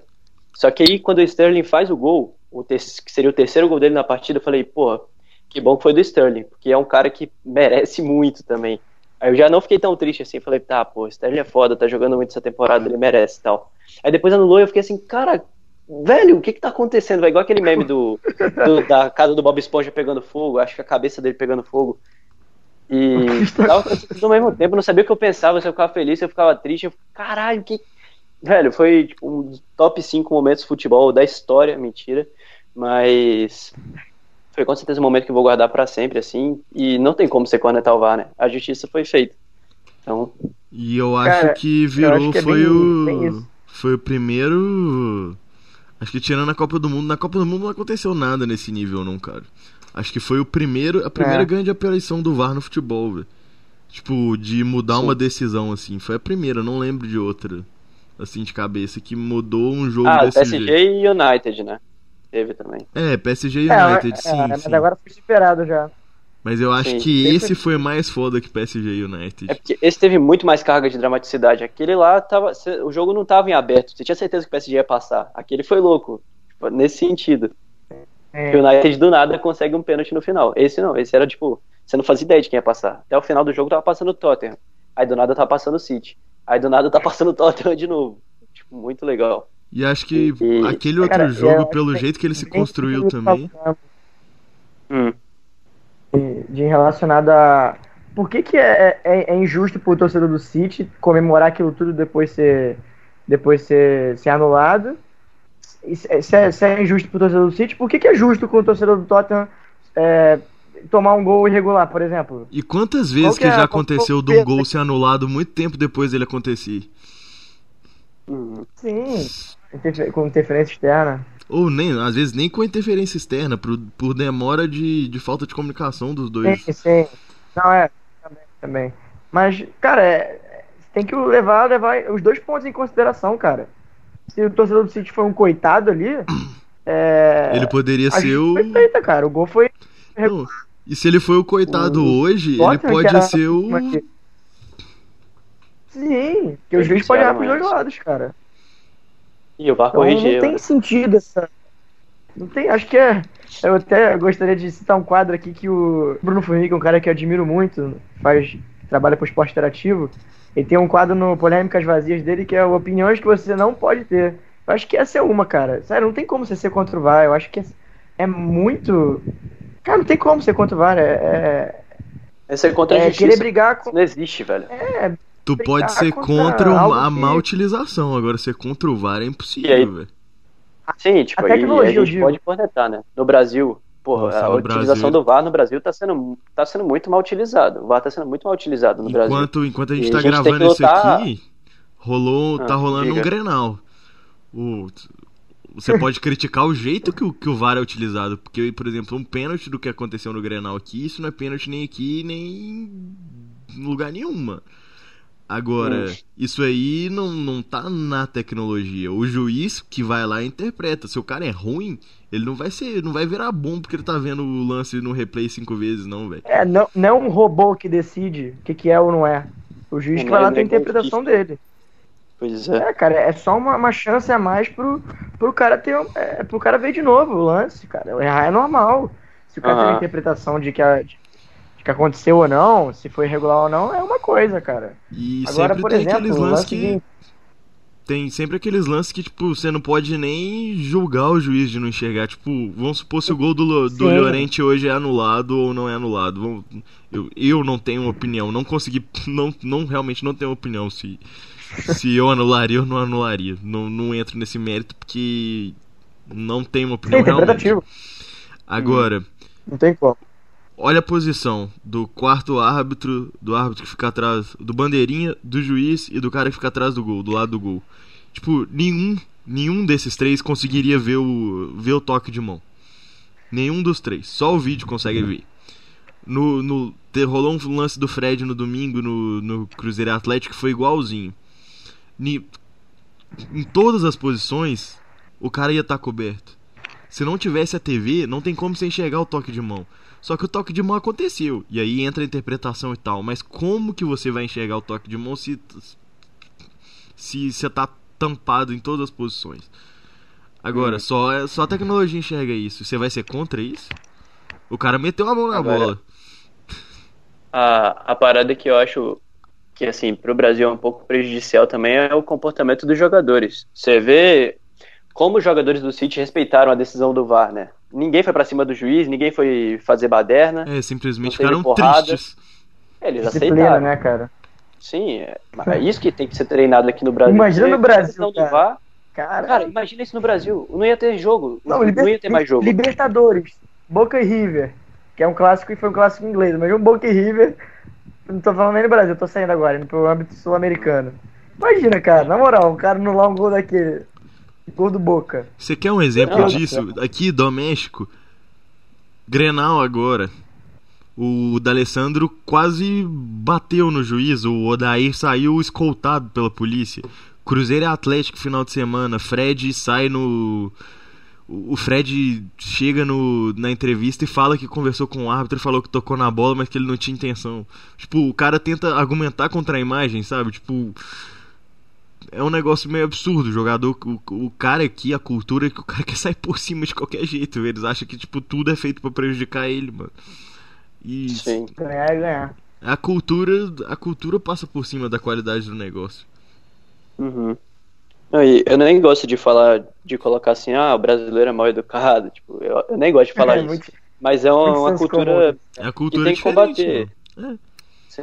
Só que aí, quando o Sterling faz o gol, o que seria o terceiro gol dele na partida, eu falei, porra, que bom que foi do Sterling, porque é um cara que merece muito também. Aí eu já não fiquei tão triste assim, falei, tá, pô, Sterling é foda, tá jogando muito essa temporada, ele merece e tal. Aí depois anulou e eu fiquei assim, cara, velho, o que que tá acontecendo? Vai igual aquele meme do, do- da casa do Bob Esponja pegando fogo, acho que a cabeça dele pegando fogo. E tava ao mesmo tempo, eu não sabia o que eu pensava, se eu ficava feliz, se eu ficava triste, eu caralho, que. Velho, foi tipo, um dos top 5 momentos de futebol da história, mentira. Mas foi com certeza um momento que eu vou guardar pra sempre, assim. E não tem como você cornetar o VAR, né? A justiça foi feita. Então, E eu acho Cara, que virou, acho que é foi bem- o. bem. Foi o primeiro. Acho que tirando a Copa do Mundo, na Copa do Mundo não aconteceu nada nesse nível, não, cara. Acho que foi o primeiro, a primeira É. grande aparição do VAR no futebol, velho. Tipo, de mudar Sim. uma decisão, assim. Foi a primeira, não lembro de outra, assim, de cabeça, que mudou um jogo ah, desse PSG jeito. e United, né? Teve também. É, PSG e É, United, é, sim, mas sim. agora foi superado já. Mas eu acho Sim. que Sempre- esse foi mais foda que PSG e United. É porque esse teve muito mais carga de dramaticidade. Aquele lá tava. O jogo não tava em aberto. Você tinha certeza que o PSG ia passar. Aquele foi louco. Tipo, nesse sentido. É. Que o United do nada consegue um pênalti no final. Esse não, esse era tipo. Você não fazia ideia de quem ia passar. Até o final do jogo tava passando o Tottenham. Aí do nada tava passando o City. Aí do nada tá passando o Tottenham de novo. Tipo, muito legal. E acho que E- aquele outro Cara, jogo, pelo que jeito que ele se construiu que também. Hum. De, de relacionado a. Por que, que é, é, é injusto pro torcedor do City comemorar aquilo tudo depois ser, depois ser, ser anulado? Se, é, se é injusto pro torcedor do City, por que, que é justo com o torcedor do Tottenham é, tomar um gol irregular, por exemplo? E quantas vezes que que é já a- aconteceu de um é- gol ser anulado muito tempo depois dele acontecer? Sim, com interferência externa. Ou nem, às vezes nem com interferência externa, por, por demora de, de falta de comunicação dos dois. Sim, sim. Não, é, também, também. Mas, cara, é, é, tem que levar, levar os dois pontos em consideração, cara. Se o torcedor do City foi um coitado ali, é, Ele poderia a ser o. foi feita, cara. O gol foi. Não, E se ele foi o coitado O hoje, ele Tottenham, pode era- ser o. é que- Sim, que o juiz pode errar pros dois lados, cara. E o VAR Então corrigiu. não tem né? sentido essa. Não tem, acho que é. Eu até gostaria de citar um quadro aqui que o Bruno Formiga, um cara que eu admiro muito, faz trabalha para o esporte interativo. Ele tem um quadro no Polêmicas Vazias dele que é opiniões que você não pode ter. Eu acho que essa é uma, cara. Sério, não tem como você ser contra o VAR. Eu acho que é, é muito. Cara, não tem como ser contra o VAR. É, é é, contra a é justiça. querer brigar com. Isso não existe, velho. É, Tu pode ser contra contra a que- má utilização, agora ser contra o VAR é aí? impossível, velho. Sim, tipo, A aí a tecnologia, eu gente pode cornetar, né? No Brasil, porra, Nossa, a utilização Brasil- do VAR no Brasil tá sendo, tá sendo muito mal utilizado. O VAR tá sendo muito mal utilizado no Brasil. Enquanto, enquanto a gente E tá que gravando isso lutar- aqui, rolou, Ah, tá rolando um diga. Grenal. O, você pode criticar o jeito que o, que o VAR é utilizado, porque, por exemplo, um pênalti do que aconteceu no Grenal aqui, isso não é pênalti nem aqui, nem em lugar nenhum, mano. Agora, Hum. isso aí não, não tá na tecnologia. O juiz que vai lá interpreta. Se o cara é ruim, ele não vai ser, não vai virar bom porque ele tá vendo o lance no replay cinco vezes, não, velho. é, não, não é um robô que decide o que, que é ou não é. O juiz que Não vai é lá ter a interpretação dele. Pois é. É, cara, é só uma, uma chance a mais pro, pro cara ter. É, pro cara ver de novo o lance, cara. Errar é normal. Se o cara tem a interpretação de que, a- de que aconteceu ou não, se foi irregular ou não, é uma coisa, cara. E Agora, sempre por tem exemplo, aqueles lances lance que. de- Tem sempre aqueles lances que, tipo, você não pode nem julgar o juiz de não enxergar. Tipo, vamos supor se o gol do, do Sim. Llorente hoje é anulado ou não é anulado. Eu, eu não tenho opinião, não consegui. Não, não realmente não tenho opinião se, se eu anularia ou não anularia. Não, não entro nesse mérito porque não tenho uma É opinião realmente. interpretativo. Agora, Não tem como. Olha a posição do quarto árbitro, do árbitro que fica atrás, do bandeirinha, do juiz e do cara que fica atrás do gol, do lado do gol. Tipo, nenhum, nenhum desses três conseguiria ver o, ver o toque de mão. Nenhum dos três. Só o vídeo consegue ver. No, no, rolou um lance do Fred no domingo no, no Cruzeiro Atlético que foi igualzinho. Ni- em todas as posições, o cara ia estar coberto. Se não tivesse a TV, não tem como você enxergar o toque de mão. Só que o toque de mão aconteceu. E aí entra a interpretação e tal. Mas como que você vai enxergar o toque de mão se se você tá tampado em todas as posições? Agora, só, só a tecnologia enxerga isso. Você vai ser contra isso? O cara meteu a mão na Agora- bola. A, a parada que eu acho que, assim, pro Brasil é um pouco prejudicial também é o comportamento dos jogadores. Você vê como os jogadores do City respeitaram a decisão do VAR, né? Ninguém foi pra cima do juiz, ninguém foi fazer baderna. É, simplesmente Não ficaram porrada. tristes. Eles Disciplina, aceitaram. né, cara? Sim, é, é isso que tem que ser treinado aqui no Brasil. Imagina no Brasil, cara. VAR, Cara, Cara, imagina isso no Brasil. Não ia ter jogo. Não, não, liber- ia ter mais jogo. Libertadores, Boca e River, que é um clássico e foi um clássico inglês, mas um Boca e River, não tô falando nem no Brasil, tô saindo agora, indo pro âmbito sul-americano. Imagina, cara, na moral, o cara anular um gol daquele, gol do Boca. Você quer um exemplo disso? Aqui do México, Grenal agora. O D'Alessandro quase bateu no juiz. O Odair saiu escoltado pela polícia. Cruzeiro e Atlético final de semana. Fred sai no. O Fred chega no, na entrevista e fala que conversou com o árbitro e falou que tocou na bola, mas que ele não tinha intenção. Tipo, o cara tenta argumentar contra a imagem, sabe? Tipo, é um negócio meio absurdo. O jogador, o, o cara aqui, a cultura é que o cara quer sair por cima de qualquer jeito. Eles acham que, tipo, tudo é feito pra prejudicar ele, mano. E Sim. Ganhar é ganhar. a cultura, a cultura passa por cima da qualidade do negócio. Uhum. E eu nem gosto de falar, de colocar assim, ah, o brasileiro é mal educado. Tipo, eu, eu nem gosto de falar É, isso. muito- Mas é uma, uma cultura. É a que cultura tem que combater. mano. Sim.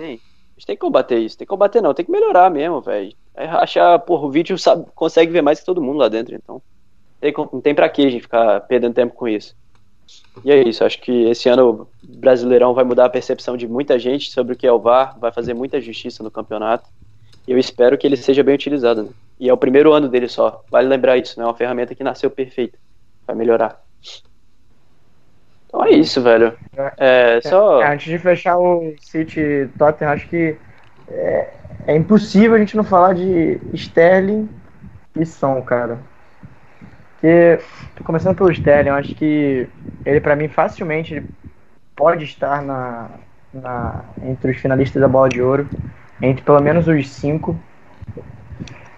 A gente tem que combater isso. Tem que combater, não. Tem que melhorar mesmo, velho. É achar, porra, o vídeo sabe, consegue ver mais que todo mundo lá dentro, então. Tem, não tem pra que a gente ficar perdendo tempo com isso. E é isso. Acho que esse ano o Brasileirão vai mudar a percepção de muita gente sobre o que é o VAR, vai fazer muita justiça no campeonato. E eu espero que ele seja bem utilizado. Né? E é o primeiro ano dele só. Vale lembrar isso, né? É uma ferramenta que nasceu perfeita. Vai melhorar. Então é isso, velho. É, só. É, antes de fechar o City Tottenham, acho que é, é impossível a gente não falar de Sterling e Son, cara. Porque, começando pelo Sterling, eu acho que ele, pra mim, facilmente pode estar na, na, entre os finalistas da Bola de Ouro, entre pelo menos os cinco.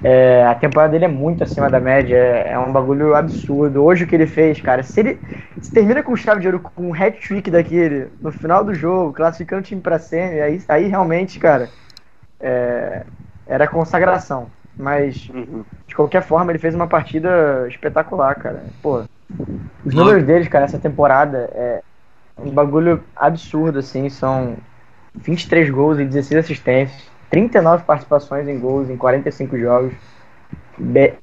É, a temporada dele é muito acima da média, é, é, um bagulho absurdo. Hoje o que ele fez, cara, se ele se termina com chave de ouro com um hat-trick daquele no final do jogo, classificando o time pra semi, aí, aí realmente, cara, é, era consagração. Mas, uhum. de qualquer forma, ele fez uma partida espetacular, cara. Pô, os números deles, cara, essa temporada é um bagulho absurdo, assim. São 23 gols e 16 assistências, 39 participações em gols em 45 jogos. Be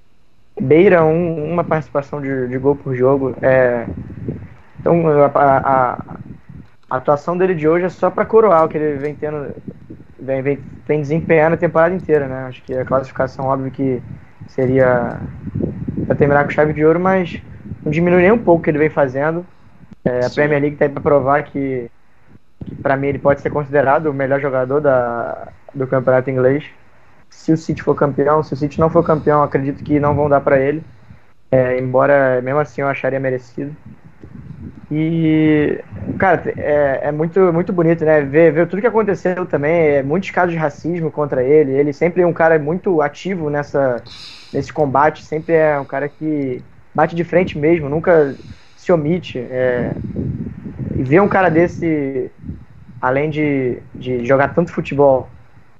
beira um, uma participação de, de, gol por jogo. É... Então, a, a, a, atuação dele de hoje é só para coroar o que ele vem tendo vem, vem, vem desempenhando a temporada inteira, né? Acho que a classificação, óbvio que seria para terminar com chave de ouro, mas não diminui nem um pouco o que ele vem fazendo. É, a Premier League está aí para provar que, que para mim, ele pode ser considerado o melhor jogador da, do campeonato inglês. Se o City for campeão, se o City não for campeão, acredito que não vão dar para ele. É, embora mesmo assim eu acharia merecido. E, cara, é, é, muito, muito bonito, né? Ver, ver tudo que aconteceu também. É, muitos casos de racismo contra ele. Ele sempre é um cara muito ativo nessa, nesse combate. Sempre é um cara que bate de frente mesmo, nunca se omite. É, e ver um cara desse, além de, de jogar tanto futebol,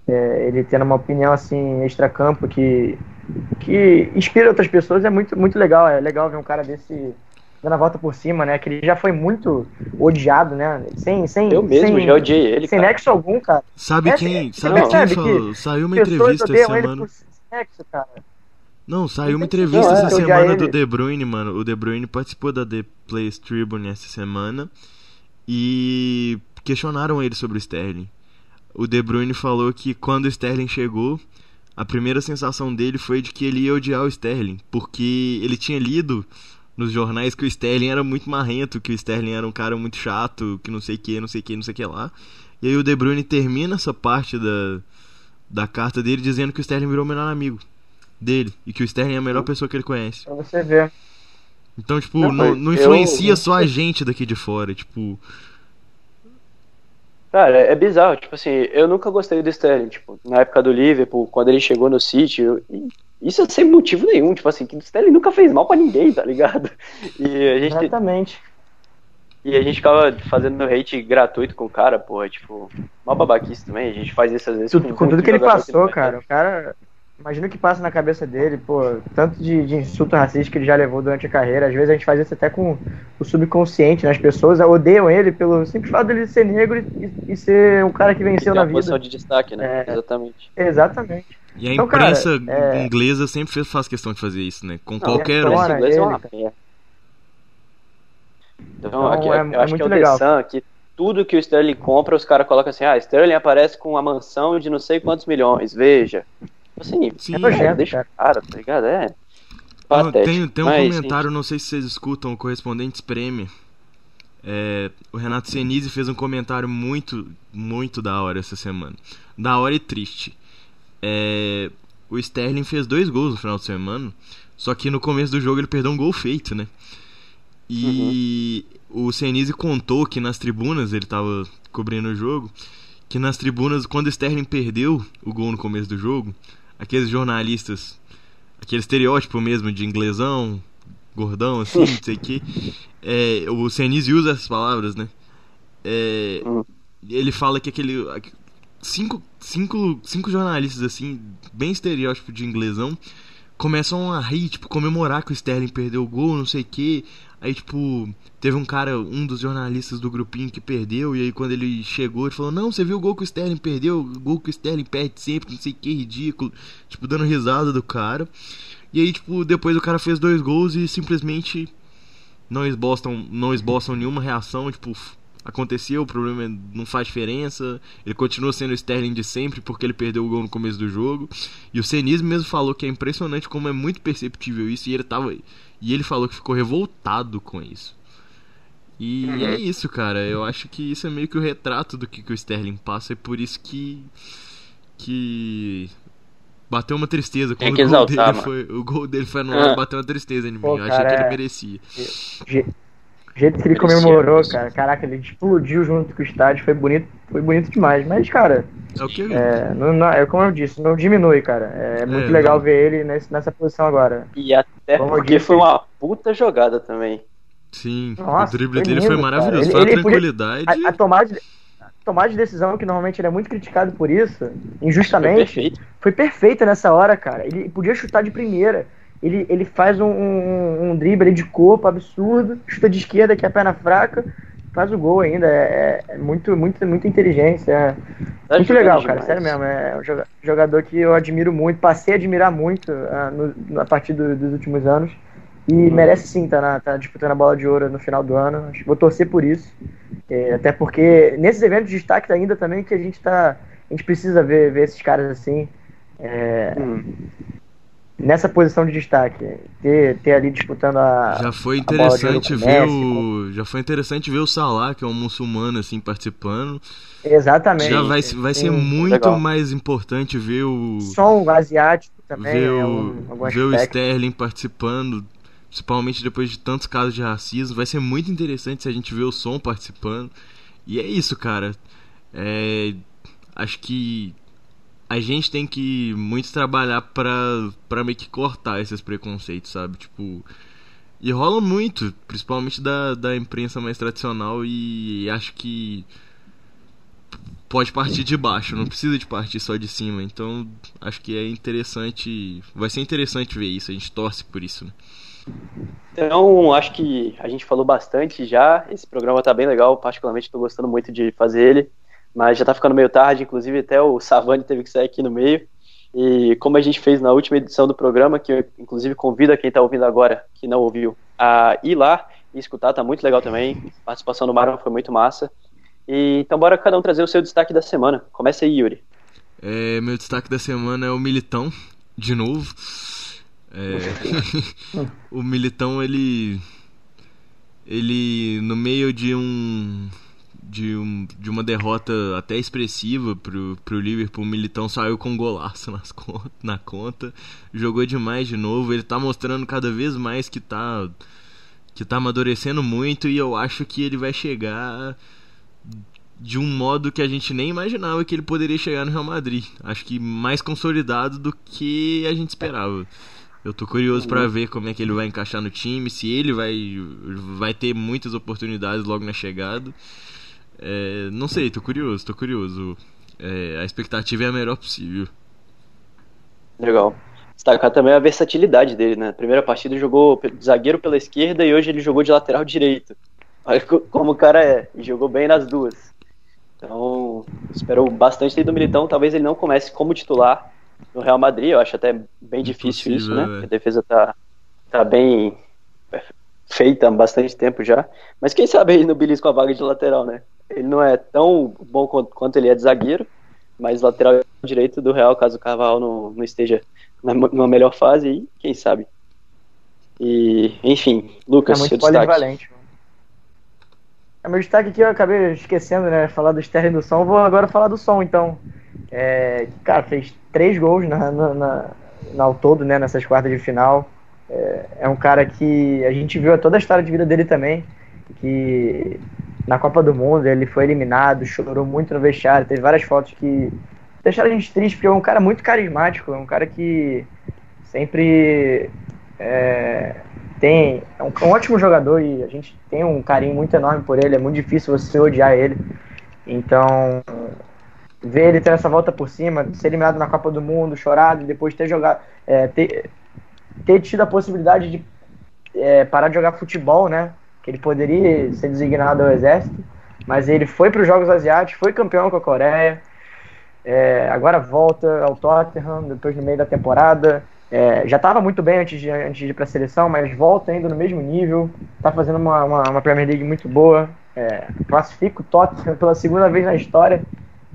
é, ele tendo uma opinião assim, extra-campo que, que inspira outras pessoas é muito, muito legal. É legal ver um cara desse dando a volta por cima, né? Que ele já foi muito odiado, né? Sem, sem, eu mesmo sem, já odiei ele. Sem cara. nexo algum, cara. Sabe é, quem? Sabe quem falou? Saiu uma entrevista essa semana. Nexo, não, saiu uma entrevista não, é, essa semana do De Bruyne, mano. O De Bruyne participou da The Place Tribune essa semana e questionaram ele sobre o Sterling. O De Bruyne falou que quando o Sterling chegou, a primeira sensação dele foi de que ele ia odiar o Sterling, porque ele tinha lido nos jornais que o Sterling era muito marrento, que o Sterling era um cara muito chato, que não sei que, não sei que, não sei que lá. E aí o De Bruyne termina essa parte da, da carta dele dizendo que o Sterling virou o melhor amigo dele e que o Sterling é a melhor pessoa que ele conhece. Pra você ver. Então, tipo, não, não, não influencia eu... só a gente daqui de fora, tipo. Cara, é bizarro, tipo assim, eu nunca gostei do Sterling, tipo, na época do Liverpool, quando ele chegou no City, eu, isso sem motivo nenhum, tipo assim, que o Sterling nunca fez mal para ninguém, tá ligado? E a gente. Exatamente. E a gente ficava fazendo hate gratuito com o cara, porra, tipo, mal babaquice também, a gente faz isso às vezes. Tudo, com, com tudo que ele passou, cara, o cara. Imagina o que passa na cabeça dele, pô, tanto de, de insulto racista que ele já levou durante a carreira. Às vezes a gente faz isso até com o subconsciente, né? As pessoas odeiam ele pelo simples fato dele ser negro e, e ser um cara que venceu na vida. posição de destaque, né? É, exatamente. Exatamente. E a então, imprensa cara, é... inglesa sempre fez, faz questão de fazer isso, né? Com não, qualquer um. É uma Então, então aqui, é, eu acho que é o legal. The Sun, que tudo que o Sterling compra, os caras colocam assim, ah, Sterling aparece com uma mansão de não sei quantos milhões, veja. Assim, Sim. É nojento, deixa cara, tá ligado? É. tem, tem um Mas, comentário, não sei se vocês escutam, o Correspondentes Prêmio. É, o Renato Senise fez um comentário muito, muito da hora essa semana. Da hora e triste. É, o Sterling fez dois gols no final de semana, só que no começo do jogo ele perdeu um gol feito, né? E uhum. o Senise contou que nas tribunas, ele tava cobrindo o jogo, que nas tribunas, quando o Sterling perdeu o gol no começo do jogo, aqueles jornalistas, aquele estereótipo mesmo de inglesão, gordão, assim, não sei o que, é, o Senise usa essas palavras, né? É, uhum. ele fala que aquele cinco, cinco, cinco jornalistas, assim, bem estereótipo de inglesão, começam a rir, tipo, comemorar que o Sterling perdeu o gol, não sei o que. Aí, tipo, teve um cara, um dos jornalistas do grupinho que perdeu, e aí quando ele chegou, ele falou, não, você viu o gol que o Sterling perdeu, o gol que o Sterling perde sempre, não sei o que, ridículo. Tipo, dando risada do cara. E aí, tipo, depois o cara fez dois gols e simplesmente não esboçam, não esboçam nenhuma reação, tipo, aconteceu, o problema é, não faz diferença. Ele continua sendo o Sterling de sempre porque ele perdeu o gol no começo do jogo. E o Senise mesmo falou que é impressionante como é muito perceptível isso e ele tava e ele falou que ficou revoltado com isso. E uhum. é isso, cara. Eu acho que isso é meio que o retrato do que, que o Sterling passa. É por isso que. que. Bateu uma tristeza quando o, gol exaltar, dele foi, o gol dele foi anulado, ah. bateu uma tristeza em mim. Pô, eu achei que ele merecia. O jeito que ele comemorou, cara. Caraca, ele explodiu junto com o estádio. Foi bonito, foi bonito demais. Mas, cara, É o que é, não, não- é como eu disse, não diminui, cara. É muito É, legal não. ver ele nesse- nessa posição agora. E até Como porque disse- foi uma puta jogada também. Sim, Nossa, o drible foi dele lindo, foi cara. maravilhoso. Ele- foi uma ele podia- tranquilidade. A, a tomada de, a tomada de decisão, que normalmente ele é muito criticado por isso, Foi injustamente, perfeito. foi perfeita nessa hora, cara. Ele podia chutar de primeira. Ele, ele faz um, um, um drible de corpo absurdo, chuta de esquerda, que é a perna fraca, faz o gol ainda. É, é muito, muito, muita inteligência. É muito legal, cara. demais. Sério mesmo. É um joga- jogador que eu admiro muito, passei a admirar muito ah, no- a partir do- dos últimos anos. E Uhum. merece sim estar tá, tá disputando a bola de ouro no final do ano. Vou torcer por isso. É, até porque nesses eventos de destaque ainda também que a gente tá. A gente precisa ver, ver esses caras assim. é, Hum. Nessa posição de destaque. Ter, ter ali disputando a. Já foi interessante ver o. Já foi interessante ver o Salah, que é um muçulmano, assim, participando. Exatamente. Já vai, vai ser Sim, muito legal. mais importante ver o. Som asiático também. ver é o, um, algum ver o. Sterling participando, principalmente depois de tantos casos de racismo. Vai ser muito interessante se a gente ver o som participando. E é isso, cara. É, acho que a gente tem que muito trabalhar pra, pra meio que cortar esses preconceitos, sabe? Tipo. E rola muito, principalmente da, da imprensa mais tradicional, e acho que pode partir de baixo, não precisa de partir só de cima. Então, acho que é interessante, vai ser interessante ver isso, a gente torce por isso. né? Então, acho que a gente falou bastante já. Esse programa tá bem legal, particularmente estou gostando muito de fazer ele. Mas já tá ficando meio tarde, inclusive até o Savani teve que sair aqui no meio. E como a gente fez na última edição do programa, que eu inclusive convido a quem tá ouvindo agora, que não ouviu, a ir lá e escutar, tá muito legal também. A participação do Marlon foi muito massa. E, então bora cada um trazer o seu destaque da semana. Começa aí, Yuri. É, meu destaque da semana é o Militão, de novo. É, o Militão, ele. Ele, no meio de um. De, um, de uma derrota até expressiva pro, pro Liverpool, o Militão saiu com um golaço nas con- na conta, jogou demais de novo. Ele tá mostrando cada vez mais que tá, que tá amadurecendo muito e eu acho que ele vai chegar de um modo que a gente nem imaginava que ele poderia chegar no Real Madrid. Acho que mais consolidado do que a gente esperava. Eu tô curioso pra ver como é que ele vai encaixar no time, se ele vai vai ter muitas oportunidades logo na chegada. É, não sei, tô curioso, tô curioso. É, a expectativa é a melhor possível. Legal. Destacar também a versatilidade dele, né? Primeira partida jogou zagueiro pela esquerda e hoje ele jogou de lateral direito. Olha co- como o cara é, e jogou bem nas duas. Então, espero bastante dele do Militão. Talvez ele não comece como titular no Real Madrid. Eu acho até bem difícil isso, né? Porque a defesa tá, tá bem feita há bastante tempo já. Mas quem sabe ele no Bilis com a vaga de lateral, né? Ele não é tão bom quanto, ele é de zagueiro, mas lateral direito do Real, caso o Carvalho não, não esteja na, numa melhor fase, aí, quem sabe. E, enfim, É Lucas, muito seu destaque. polivalente. É, meu destaque aqui eu acabei esquecendo, né? Falar do Sterling e do som. Vou agora falar do som, então. É, cara, fez três gols na, na, na- na- ao todo, né? Nessas quartas de final. É, é um cara que a gente viu toda a história de vida dele também. Que na Copa do Mundo ele foi eliminado, chorou muito no vestiário. Teve várias fotos que deixaram a gente triste, porque é um cara muito carismático. É um cara que sempre é, tem é um, um ótimo jogador e a gente tem um carinho muito enorme por ele. É muito difícil você odiar ele. Então, ver ele ter essa volta por cima, ser eliminado na Copa do Mundo, chorado, e depois ter jogado, é, ter, ter tido a possibilidade de é, parar de jogar futebol, né? Ele poderia ser designado ao exército, mas ele foi para os Jogos Asiáticos, foi campeão com a Coreia, é, agora volta ao Tottenham, depois no meio da temporada. É, já estava muito bem antes de, antes de ir para a seleção, mas volta ainda no mesmo nível. Está fazendo uma, uma, uma Premier League muito boa. É, classifica o Tottenham pela segunda vez na história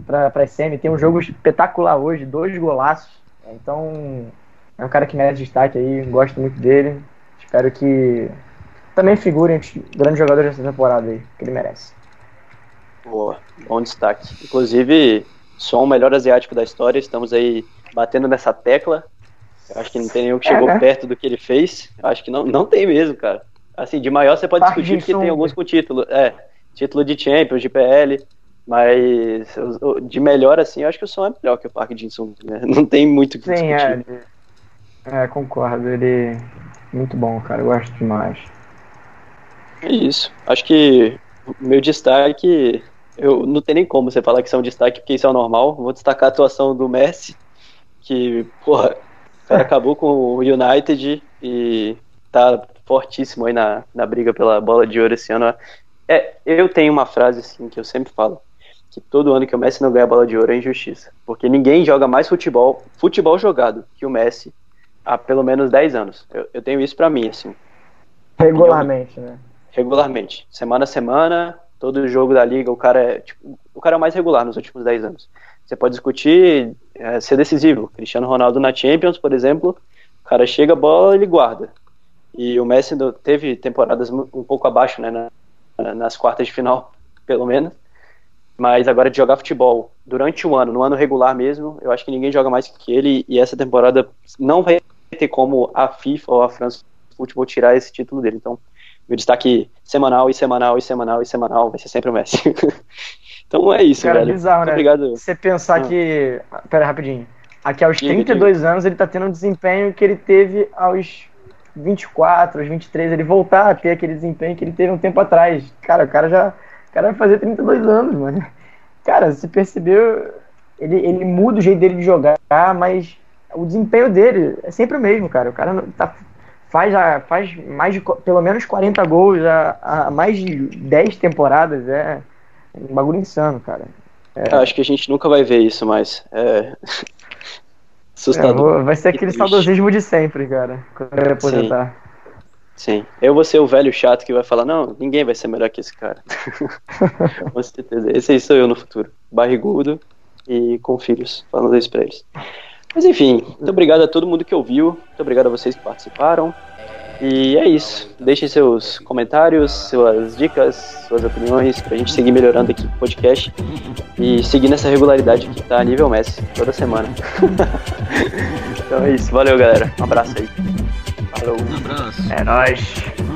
para a semi. Tem um jogo espetacular hoje, dois golaços. Então, é um cara que merece destaque aí. Gosto muito dele. Espero que também figure entre grandes jogadores dessa temporada aí, que ele merece. Boa, bom destaque. Inclusive, só o melhor asiático da história. Estamos aí batendo nessa tecla. Eu acho que não tem nenhum que É, chegou né? perto do que ele fez. Eu acho que não, não tem mesmo, cara. Assim, de maior você pode discutir porque Ji-sung. tem alguns com título. É, título de Champions, de PL. Mas de melhor, assim, eu acho que o som é melhor que o Park Jin-sung. Né? Não tem muito o que Sim, discutir. é. ele- É, concordo. Ele. Muito bom, cara. Eu gosto demais. É isso. Acho que meu destaque. Eu não tem nem como você falar que isso é um destaque, porque isso é o normal. Vou destacar a atuação do Messi, que, porra, o cara acabou com o United e tá fortíssimo aí na, na briga pela bola de ouro esse ano. É, eu tenho uma frase assim que eu sempre falo, que todo ano que o Messi não ganha a bola de ouro é injustiça. Porque ninguém joga mais futebol, futebol jogado, que o Messi há pelo menos 10 anos. Eu, eu tenho isso pra mim, assim Regularmente, né? Regularmente. Semana a semana, todo jogo da liga, o cara é, tipo, o cara é mais regular nos últimos 10 anos. Você pode discutir é, ser decisivo. Cristiano Ronaldo na Champions, por exemplo, o cara chega a bola, ele guarda. E o Messi teve temporadas um pouco abaixo, né, na- nas quartas de final, pelo menos. Mas agora de jogar futebol durante o ano, no ano regular mesmo, eu acho que ninguém joga mais que ele e essa temporada não vai ter como a FIFA ou a France Futebol tirar esse título dele. Então, meu destaque semanal e semanal e semanal e semanal vai ser sempre o Messi. então é isso, Cara, velho. bizarro, Muito né? Obrigado. Você pensar Ah. que. Pera, rapidinho. Aqui aos Diga, 32 anos ele tá tendo um desempenho que ele teve aos 24, aos 23. Ele voltar a ter aquele desempenho que ele teve um tempo atrás. Cara, o cara já. O cara vai fazer 32 anos, mano. Cara, você percebeu. Ele, ele muda o jeito dele de jogar, mas o desempenho dele é sempre o mesmo, cara. O cara não- tá, faz, a, faz mais de pelo menos 40 gols há, há mais de 10 temporadas. É um bagulho insano, cara. Eu acho que a gente nunca vai ver isso mais. É... É, Assustador. vou- vai ser aquele saudosismo de sempre, cara. Quando ele aposentar. Sim. Eu vou ser o velho chato que vai falar, não, ninguém vai ser melhor que esse cara. com certeza. Esse aí sou eu no futuro. Barrigudo e com filhos. Falando isso pra eles. Mas enfim, muito obrigado a todo mundo que ouviu. Muito obrigado a vocês que participaram. E é isso. Deixem seus comentários, suas dicas, suas opiniões, pra gente seguir melhorando aqui o podcast. E seguir nessa regularidade que tá a nível Messi, toda semana. então é isso. Valeu, galera. Um abraço aí. Falou. Um abraço. É nóis.